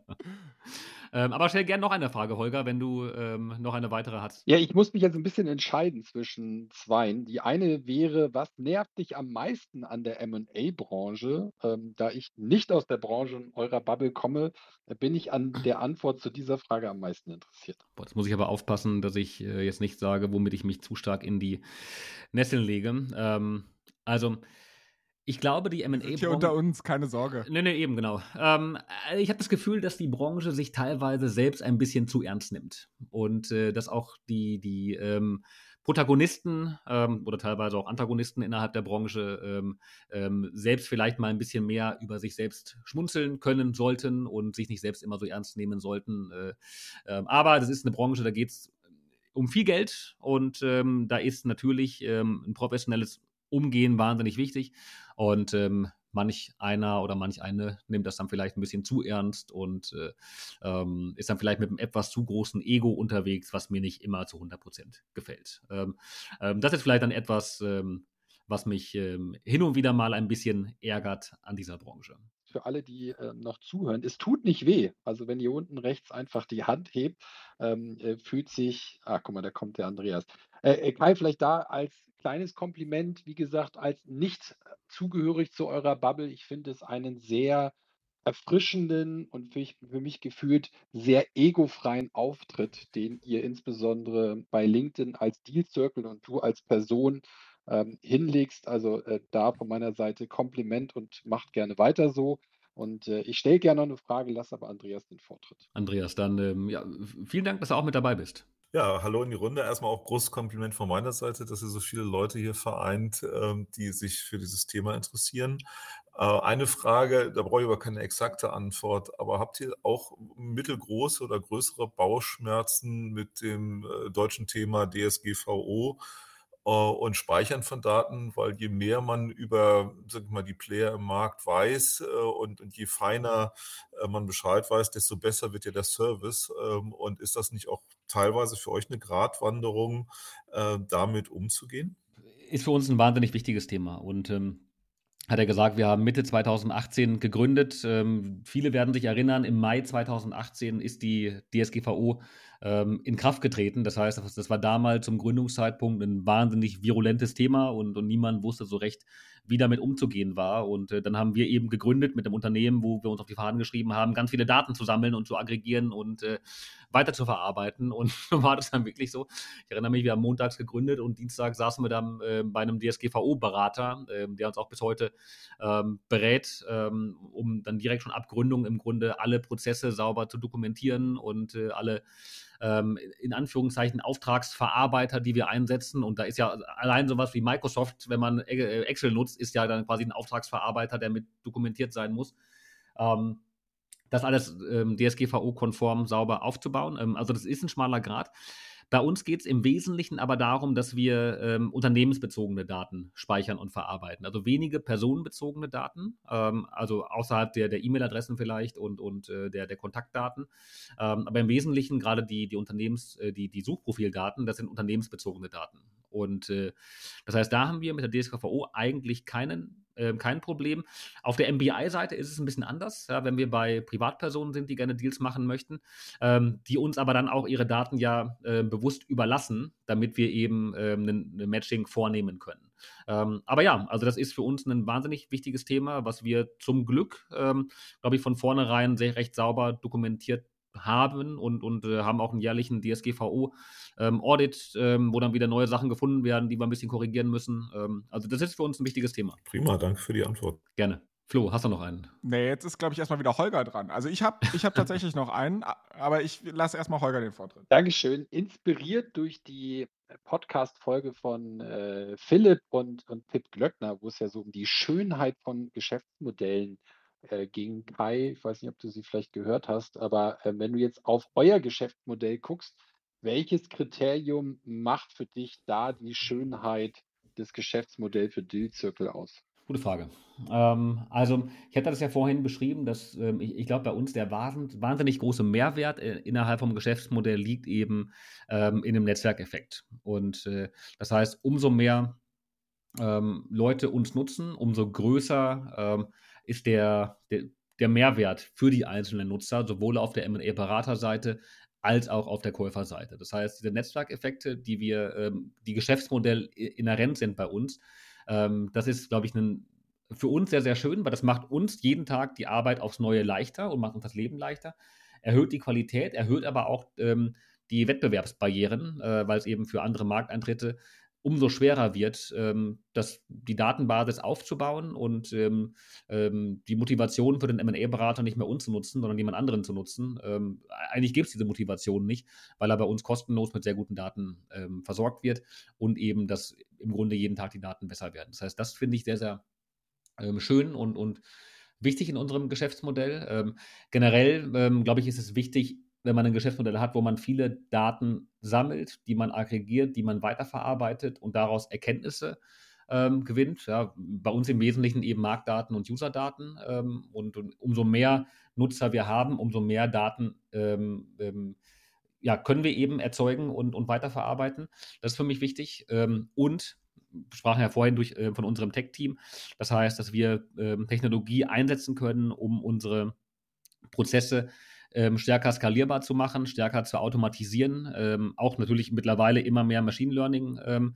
ähm, aber stell gerne noch eine Frage, Holger, wenn du ähm, noch eine weitere hast. Ja, ich muss mich jetzt ein bisschen entscheiden zwischen zweien. Die eine wäre, was nervt dich am meisten an der M&A-Branche? Ähm, da ich nicht aus der Branche in eurer Bubble komme, bin ich an der Antwort zu dieser Frage am meisten interessiert. Boah, jetzt muss ich aber aufpassen, dass ich äh, jetzt nicht sage, womit ich mich zu stark in die Nesseln lege. Ähm, also ich glaube, die M&A-Branche... Hier unter uns, keine Sorge. Nee, nee, eben, genau. Ähm, äh, ich habe das Gefühl, dass die Branche sich teilweise selbst ein bisschen zu ernst nimmt. Und äh, dass auch die, die ähm, Protagonisten ähm, oder teilweise auch Antagonisten innerhalb der Branche ähm, ähm, selbst vielleicht mal ein bisschen mehr über sich selbst schmunzeln können sollten und sich nicht selbst immer so ernst nehmen sollten. Äh, äh, aber das ist eine Branche, da geht es um viel Geld und ähm, da ist natürlich ähm, ein professionelles Umgehen wahnsinnig wichtig. Und ähm, manch einer oder manch eine nimmt das dann vielleicht ein bisschen zu ernst und äh, ähm, ist dann vielleicht mit einem etwas zu großen Ego unterwegs, was mir nicht immer zu 100 Prozent gefällt. Ähm, ähm, das ist vielleicht dann etwas, ähm, was mich ähm, hin und wieder mal ein bisschen ärgert an dieser Branche. Für alle, die äh, noch zuhören, es tut nicht weh. Also wenn ihr unten rechts einfach die Hand hebt, ähm, äh, fühlt sich, ah, guck mal, da kommt der Andreas. Äh, äh Kai, vielleicht da als kleines Kompliment, wie gesagt, als nicht zugehörig zu eurer Bubble. Ich finde es einen sehr erfrischenden und für, ich, für mich gefühlt sehr egofreien Auftritt, den ihr insbesondere bei LinkedIn als Deal Circle und du als Person ähm, hinlegst. Also äh, da von meiner Seite Kompliment und macht gerne weiter so. Und äh, ich stelle gerne noch eine Frage, lasse aber Andreas den Vortritt. Andreas, dann ähm, ja, vielen Dank, dass du auch mit dabei bist. Ja, hallo in die Runde. Erstmal auch großes Kompliment von meiner Seite, dass ihr so viele Leute hier vereint, ähm, die sich für dieses Thema interessieren. Äh, eine Frage, da brauche ich aber keine exakte Antwort, aber habt ihr auch mittelgroße oder größere Bauchschmerzen mit dem äh, deutschen Thema DSGVO? Äh, und Speichern von Daten, weil je mehr man über sag ich mal, die Player im Markt weiß äh, und, und je feiner äh, man Bescheid weiß, desto besser wird ja der Service. Ähm, und ist das nicht auch teilweise für euch eine Gratwanderung, damit umzugehen? Ist für uns ein wahnsinnig wichtiges Thema. Und ähm hat er gesagt, wir haben Mitte 2018 gegründet. Ähm, viele werden sich erinnern, im Mai 2018 ist die DSGVO ähm, in Kraft getreten. Das heißt, das war damals zum Gründungszeitpunkt ein wahnsinnig virulentes Thema und, und niemand wusste so recht, wie damit umzugehen war. Und äh, dann haben wir eben gegründet mit einem Unternehmen, wo wir uns auf die Fahnen geschrieben haben, ganz viele Daten zu sammeln und zu aggregieren und äh, weiter zu verarbeiten. [laughs] Und war das dann wirklich so. Ich erinnere mich, wir haben montags gegründet und Dienstag saßen wir dann äh, bei einem DSGVO-Berater, ähm, der uns auch bis heute ähm, berät, ähm, um dann direkt schon ab Gründung im Grunde alle Prozesse sauber zu dokumentieren und äh, alle ähm, in Anführungszeichen Auftragsverarbeiter, die wir einsetzen. Und da ist ja allein sowas wie Microsoft, wenn man äh, Excel nutzt, ist ja dann quasi ein Auftragsverarbeiter, der mit dokumentiert sein muss. Ähm, das alles ähm, DSGVO-konform sauber aufzubauen. Ähm, also das ist ein schmaler Grad. Bei uns geht es im Wesentlichen aber darum, dass wir ähm, unternehmensbezogene Daten speichern und verarbeiten. Also wenige personenbezogene Daten, ähm, also außerhalb der, der E-Mail-Adressen vielleicht und, und äh, der, der Kontaktdaten. Ähm, aber im Wesentlichen gerade die, die Unternehmens-, äh, die, die Suchprofildaten, das sind unternehmensbezogene Daten. Und äh, das heißt, da haben wir mit der DSGVO eigentlich keinen äh, kein Problem. Auf der MBI-Seite ist es ein bisschen anders, ja, wenn wir bei Privatpersonen sind, die gerne Deals machen möchten, ähm, die uns aber dann auch ihre Daten ja äh, bewusst überlassen, damit wir eben ähm, ein Matching vornehmen können. Ähm, aber ja, also das ist für uns ein wahnsinnig wichtiges Thema, was wir zum Glück, ähm, glaube ich, von vornherein sehr recht sauber dokumentiert haben und, und äh, haben auch einen jährlichen DSGVO-Audit, ähm, ähm, wo dann wieder neue Sachen gefunden werden, die wir ein bisschen korrigieren müssen. Ähm, also das ist für uns ein wichtiges Thema. Prima, danke für die Antwort. Gerne. Flo, hast du noch einen? Nee, jetzt ist, glaube ich, erstmal wieder Holger dran. Also ich habe ich hab tatsächlich [laughs] noch einen, aber ich lasse erstmal Holger den Vortritt. Dankeschön. Inspiriert durch die Podcast-Folge von äh, Philipp und, und Pip Glöckner, wo es ja so um die Schönheit von Geschäftsmodellen geht äh, gegen Kai. Ich weiß nicht, ob du sie vielleicht gehört hast, aber äh, wenn du jetzt auf euer Geschäftsmodell guckst, welches Kriterium macht für dich da die Schönheit das Geschäftsmodell für Deal Circle aus? Gute Frage. Ähm, also, ich hatte das ja vorhin beschrieben, dass ähm, ich, ich glaube, bei uns der wahnsinnig große Mehrwert äh, innerhalb vom Geschäftsmodell liegt eben ähm, in dem Netzwerkeffekt. Und äh, das heißt, umso mehr ähm, Leute uns nutzen, umso größer ähm, ist der, der, der Mehrwert für die einzelnen Nutzer, sowohl auf der MA-Beraterseite als auch auf der Käuferseite. Das heißt, diese Netzwerkeffekte, die wir, ähm, die Geschäftsmodell inhärent sind bei uns, ähm, das ist, glaube ich, ein, für uns sehr, sehr schön, weil das macht uns jeden Tag die Arbeit aufs Neue leichter und macht uns das Leben leichter, erhöht die Qualität, erhöht aber auch ähm, die Wettbewerbsbarrieren, äh, weil es eben für andere Markteintritte umso schwerer wird, ähm, das, die Datenbasis aufzubauen und ähm, ähm, die Motivation für den MA-Berater nicht mehr uns zu nutzen, sondern jemand anderen zu nutzen. Ähm, eigentlich gibt es diese Motivation nicht, weil er bei uns kostenlos mit sehr guten Daten ähm, versorgt wird und eben, dass im Grunde jeden Tag die Daten besser werden. Das heißt, das finde ich sehr, sehr ähm, schön und, und wichtig in unserem Geschäftsmodell. generell, glaube ich, ist es wichtig, wenn man ein Geschäftsmodell hat, wo man viele Daten sammelt, die man aggregiert, die man weiterverarbeitet und daraus Erkenntnisse ähm, gewinnt. Ja, bei uns im Wesentlichen eben Marktdaten und Userdaten. Ähm, und, und, umso mehr Nutzer wir haben, umso mehr Daten ähm, ähm ja, können wir eben erzeugen und, und weiterverarbeiten. Das ist für mich wichtig. Ähm, und wir sprachen ja vorhin durch, äh, von unserem Tech-Team. Das heißt, dass wir ähm, Technologie einsetzen können, um unsere Prozesse ähm, stärker skalierbar zu machen, stärker zu automatisieren, ähm, auch natürlich mittlerweile immer mehr Machine Learning ähm,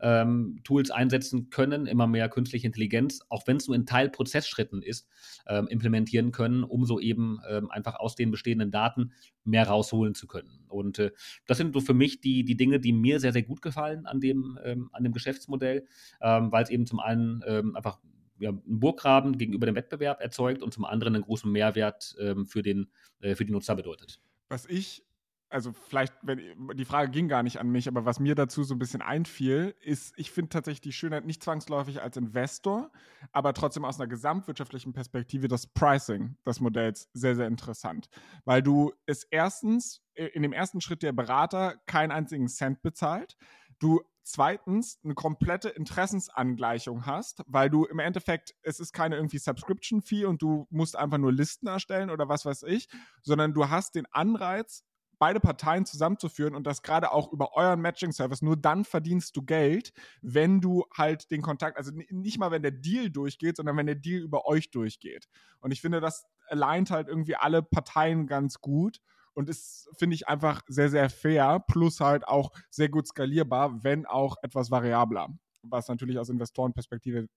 ähm Tools einsetzen können, immer mehr künstliche Intelligenz, auch wenn es nur in Teilprozessschritten ist, ähm, implementieren können, um so eben ähm, einfach aus den bestehenden Daten mehr rausholen zu können. Und äh, das sind so für mich die, die Dinge, die mir sehr, sehr gut gefallen an dem, an dem Geschäftsmodell, weil es eben zum einen einfach ja, einen Burggraben gegenüber dem Wettbewerb erzeugt und zum anderen einen großen Mehrwert ähm, für, den, äh, für die Nutzer bedeutet. Was ich, also vielleicht, wenn, die Frage ging gar nicht an mich, aber was mir dazu so ein bisschen einfiel, ist, ich finde tatsächlich die Schönheit nicht zwangsläufig als Investor, aber trotzdem aus einer gesamtwirtschaftlichen Perspektive das Pricing des Modells sehr, sehr interessant. Weil du es erstens, äh, in dem ersten Schritt der Berater keinen einzigen Cent bezahlt. Du zweitens eine komplette Interessensangleichung hast, weil du im Endeffekt, es ist keine irgendwie Subscription-Fee und du musst einfach nur Listen erstellen oder was weiß ich, sondern du hast den Anreiz, beide Parteien zusammenzuführen und das gerade auch über euren Matching-Service. Nur dann verdienst du Geld, wenn du halt den Kontakt, also nicht mal, wenn der Deal durchgeht, sondern wenn der Deal über euch durchgeht. Und ich finde, das alleint halt irgendwie alle Parteien ganz gut und ist, finde ich, einfach sehr, sehr fair, plus halt auch sehr gut skalierbar, wenn auch etwas variabler, was natürlich aus Investorenperspektive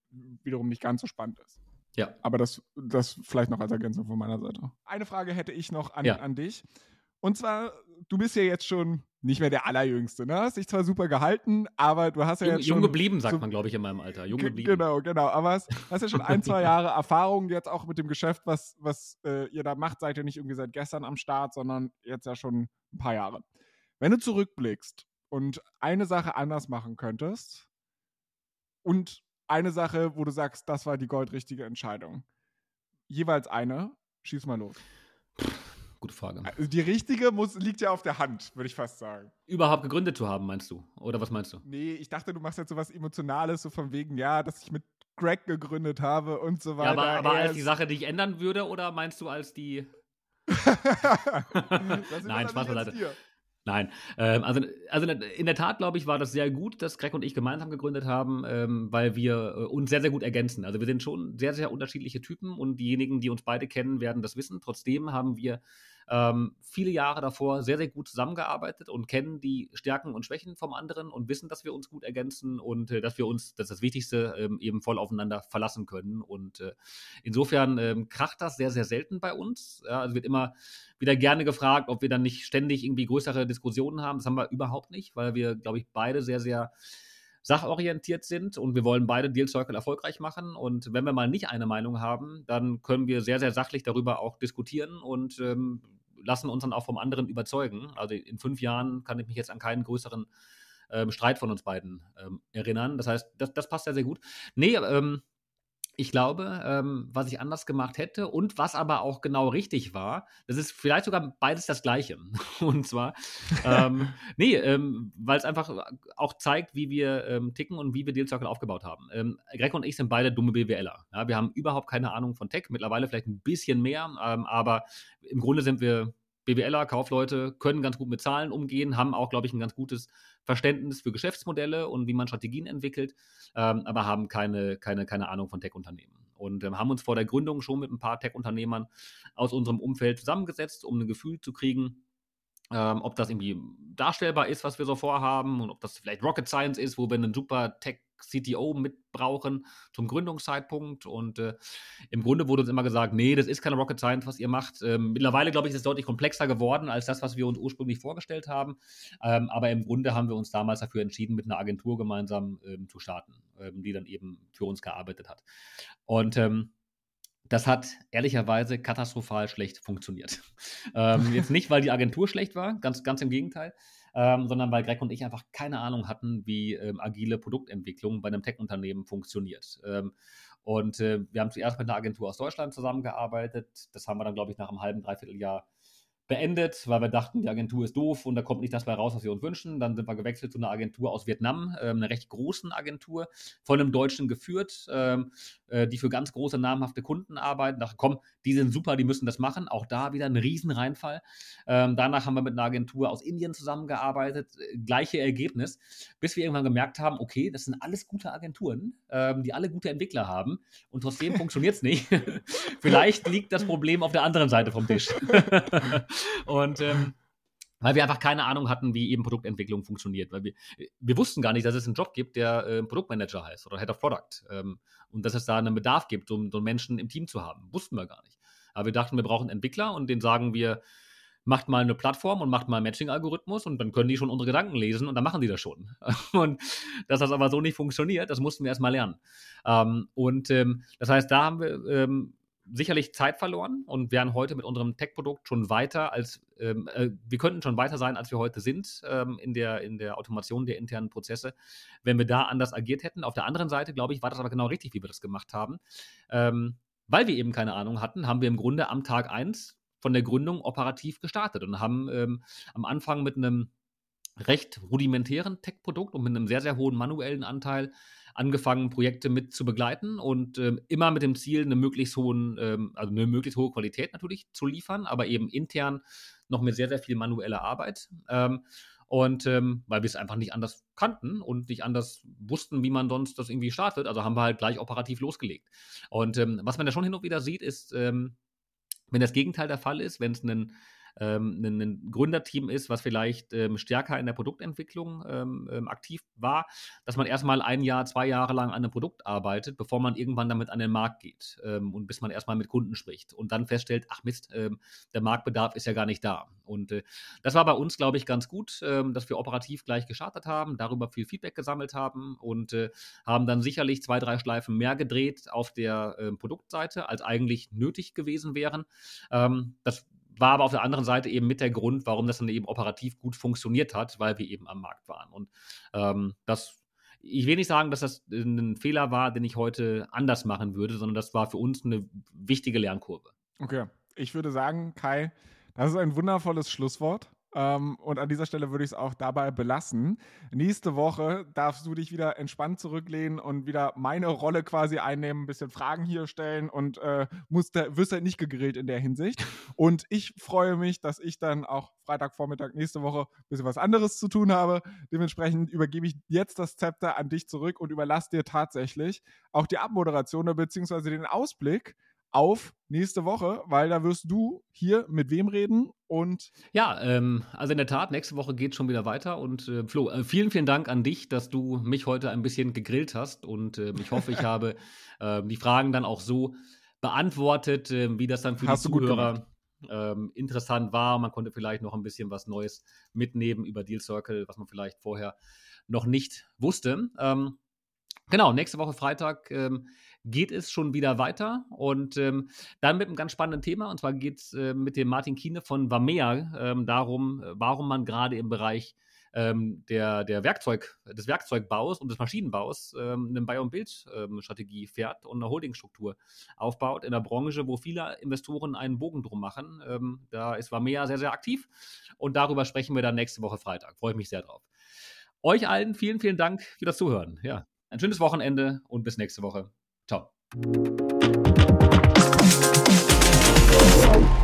wiederum nicht ganz so spannend ist. Ja. Aber das, das vielleicht noch als Ergänzung von meiner Seite. Eine Frage hätte ich noch an, ja. an dich. Und zwar, du bist ja jetzt schon nicht mehr der Allerjüngste, ne? Hast dich zwar super gehalten, aber du hast ja jung, jetzt schon. Jung geblieben, sagt so, man, glaube ich, in meinem Alter. Jung geblieben. Genau, genau. Aber hast, hast ja schon ein, zwei [laughs] Jahre Erfahrung jetzt auch mit dem Geschäft, was, was äh, ihr da macht. Seid ihr nicht irgendwie seit gestern am Start, sondern jetzt ja schon ein paar Jahre. Wenn du zurückblickst und eine Sache anders machen könntest und eine Sache, wo du sagst, das war die goldrichtige Entscheidung, jeweils eine, schieß mal los. Gute Frage. Also die richtige muss, liegt ja auf der Hand, würde ich fast sagen. Überhaupt gegründet zu haben, meinst du? Oder was meinst du? Nee, ich dachte, du machst jetzt so was Emotionales, so von wegen, ja, dass ich mit Greg gegründet habe und so weiter. Ja, aber, aber als die Sache, die ich ändern würde, oder meinst du als die. [laughs] [laughs] Nein, Spaß beiseite. Nein, ähm, also, also in der Tat, glaube ich, war das sehr gut, dass Greg und ich gemeinsam gegründet haben, ähm, weil wir äh, uns sehr, sehr gut ergänzen. Also wir sind schon sehr, sehr unterschiedliche Typen und diejenigen, die uns beide kennen, werden das wissen. Trotzdem haben wir ähm, viele Jahre davor sehr, sehr gut zusammengearbeitet und kennen die Stärken und Schwächen vom anderen und wissen, dass wir uns gut ergänzen und äh, dass wir uns, das ist das Wichtigste, ähm, eben voll aufeinander verlassen können. Und äh, insofern ähm, kracht das sehr, sehr selten bei uns. Ja, also wird immer wieder gerne gefragt, ob wir dann nicht ständig irgendwie größere Diskussionen haben. Das haben wir überhaupt nicht, weil wir, glaube ich, beide sehr, sehr sachorientiert sind und wir wollen beide Deal Circle erfolgreich machen. Und wenn wir mal nicht eine Meinung haben, dann können wir sehr, sehr sachlich darüber auch diskutieren und ähm, lassen uns dann auch vom anderen überzeugen. Also in fünf Jahren kann ich mich jetzt an keinen größeren ähm, Streit von uns beiden ähm, erinnern. Das heißt, das, das passt ja sehr gut. Nee, ähm, ich glaube, ähm, was ich anders gemacht hätte und was aber auch genau richtig war, das ist vielleicht sogar beides das Gleiche. [laughs] Und zwar, ähm, [laughs] nee, ähm, weil es einfach auch zeigt, wie wir ähm, ticken und wie wir Deal Circle aufgebaut haben. Ähm, Greg und ich sind beide dumme BWLer. Ja? Wir haben überhaupt keine Ahnung von Tech, mittlerweile vielleicht ein bisschen mehr, ähm, aber im Grunde sind wir BWLer, Kaufleute, können ganz gut mit Zahlen umgehen, haben auch, glaube ich, ein ganz gutes Verständnis für Geschäftsmodelle und wie man Strategien entwickelt, ähm, aber haben keine, keine, keine Ahnung von Tech-Unternehmen. Und ähm, haben uns vor der Gründung schon mit ein paar Tech-Unternehmern aus unserem Umfeld zusammengesetzt, um ein Gefühl zu kriegen, ähm, ob das irgendwie darstellbar ist, was wir so vorhaben und ob das vielleicht Rocket Science ist, wo wir einen super Tech CTO mitbrauchen zum Gründungszeitpunkt. Und äh, im Grunde wurde uns immer gesagt, nee, das ist keine Rocket Science, was ihr macht. Ähm, mittlerweile, glaube ich, ist es deutlich komplexer geworden als das, was wir uns ursprünglich vorgestellt haben. Ähm, aber im Grunde haben wir uns damals dafür entschieden, mit einer Agentur gemeinsam ähm, zu starten, ähm, die dann eben für uns gearbeitet hat. Und ähm, das hat ehrlicherweise katastrophal schlecht funktioniert. [laughs] ähm, jetzt nicht, weil die Agentur schlecht war, ganz, ganz im Gegenteil, ähm, sondern weil Greg und ich einfach keine Ahnung hatten, wie ähm, agile Produktentwicklung bei einem Tech-Unternehmen funktioniert. Ähm, und äh, wir haben zuerst mit einer Agentur aus Deutschland zusammengearbeitet. Das haben wir dann, glaube ich, nach einem halben, dreiviertel Jahr beendet, weil wir dachten, die Agentur ist doof und da kommt nicht das bei raus, was wir uns wünschen. Dann sind wir gewechselt zu einer Agentur aus Vietnam, äh, einer recht großen Agentur, von einem Deutschen geführt, ähm, äh, die für ganz große namhafte Kunden arbeiten. Dachte, komm, die sind super, die müssen das machen. Auch da wieder ein Riesenreinfall. Ähm, danach haben wir mit einer Agentur aus Indien zusammengearbeitet, gleiche Ergebnis, bis wir irgendwann gemerkt haben, okay, das sind alles gute Agenturen, ähm, die alle gute Entwickler haben und trotzdem [laughs] funktioniert es nicht. [laughs] Vielleicht liegt das Problem auf der anderen Seite vom Tisch. [laughs] Und ähm, weil wir einfach keine Ahnung hatten, wie eben Produktentwicklung funktioniert. Weil wir, wir wussten gar nicht, dass es einen Job gibt, der äh, Produktmanager heißt oder Head of Product. Ähm, und dass es da einen Bedarf gibt, um so einen Menschen im Team zu haben. Wussten wir gar nicht. Aber wir dachten, wir brauchen Entwickler und denen sagen wir, macht mal eine Plattform und macht mal einen Matching-Algorithmus und dann können die schon unsere Gedanken lesen und dann machen die das schon. [laughs] Und dass das aber so nicht funktioniert, das mussten wir erstmal lernen. Ähm, und ähm, das heißt, da haben wir ähm, sicherlich Zeit verloren und wären heute mit unserem Tech-Produkt schon weiter als, ähm, äh, wir könnten schon weiter sein, als wir heute sind ähm, in, der, in der Automation der internen Prozesse, wenn wir da anders agiert hätten. Auf der anderen Seite, glaube ich, war das aber genau richtig, wie wir das gemacht haben. Ähm, weil wir eben keine Ahnung hatten, haben wir im Grunde am Tag 1 von der Gründung operativ gestartet und haben ähm, am Anfang mit einem recht rudimentären Tech-Produkt und mit einem sehr, sehr hohen manuellen Anteil angefangen, Projekte mit zu begleiten und ähm, immer mit dem Ziel, eine möglichst hohen, ähm, also eine möglichst hohe Qualität natürlich zu liefern, aber eben intern noch mit sehr, sehr viel manueller Arbeit. Ähm, und ähm, weil wir es einfach nicht anders kannten und nicht anders wussten, wie man sonst das irgendwie startet, also haben wir halt gleich operativ losgelegt. Und ähm, was man da schon hin und wieder sieht, ist, ähm, wenn das Gegenteil der Fall ist, wenn es einen ähm, ein, ein, Gründerteam ist, was vielleicht ähm, stärker in der Produktentwicklung ähm, ähm, aktiv war, dass man erstmal ein Jahr, zwei Jahre lang an einem Produkt arbeitet, bevor man irgendwann damit an den Markt geht ähm, und bis man erstmal mit Kunden spricht und dann feststellt, ach Mist, ähm, der Marktbedarf ist ja gar nicht da. Und äh, das war bei uns, glaube ich, ganz gut, dass wir operativ gleich gestartet haben, darüber viel Feedback gesammelt haben und äh, haben dann sicherlich zwei, drei Schleifen mehr gedreht auf der äh, Produktseite, als eigentlich nötig gewesen wären. das war aber auf der anderen Seite eben mit der Grund, warum das dann eben operativ gut funktioniert hat, weil wir eben am Markt waren. Und ähm, das, ich will nicht sagen, dass das ein Fehler war, den ich heute anders machen würde, sondern das war für uns eine wichtige Lernkurve. Okay, ich würde sagen, Kai, das ist ein wundervolles Schlusswort. Ähm, und an dieser Stelle würde ich es auch dabei belassen. Nächste Woche darfst du dich wieder entspannt zurücklehnen und wieder meine Rolle quasi einnehmen, ein bisschen Fragen hier stellen und äh, musst, wirst halt nicht gegrillt in der Hinsicht. Und ich freue mich, dass ich dann auch Freitagvormittag nächste Woche ein bisschen was anderes zu tun habe. Dementsprechend übergebe ich jetzt das Zepter an dich zurück und überlasse dir tatsächlich auch die Abmoderation bzw. den Ausblick auf nächste Woche, weil da wirst du hier mit wem reden und. Ja, ähm, also in der Tat, nächste Woche geht schon wieder weiter und äh, Flo, äh, vielen, vielen Dank an dich, dass du mich heute ein bisschen gegrillt hast und äh, ich hoffe, ich [laughs] habe ähm, die Fragen dann auch so beantwortet, ähm, wie das dann für hast die Zuhörer ähm, interessant war. Man konnte vielleicht noch ein bisschen was Neues mitnehmen über Deal Circle, was man vielleicht vorher noch nicht wusste. Ähm, genau, nächste Woche Freitag ähm, geht es schon wieder weiter und ähm, dann mit einem ganz spannenden Thema und zwar geht es äh, mit dem Martin Kiene von Vamea ähm, darum, äh, warum man gerade im Bereich ähm, der, der Werkzeug, des Werkzeugbaus und des Maschinenbaus ähm, eine Buy- und Build-Strategie fährt und eine Holdingstruktur aufbaut in der Branche, wo viele Investoren einen Bogen drum machen. Ähm, da ist Vamea sehr, sehr aktiv und darüber sprechen wir dann nächste Woche Freitag. Freue ich mich sehr drauf. Euch allen vielen, vielen Dank für das Zuhören. Ja, ein schönes Wochenende und bis nächste Woche. Thank you.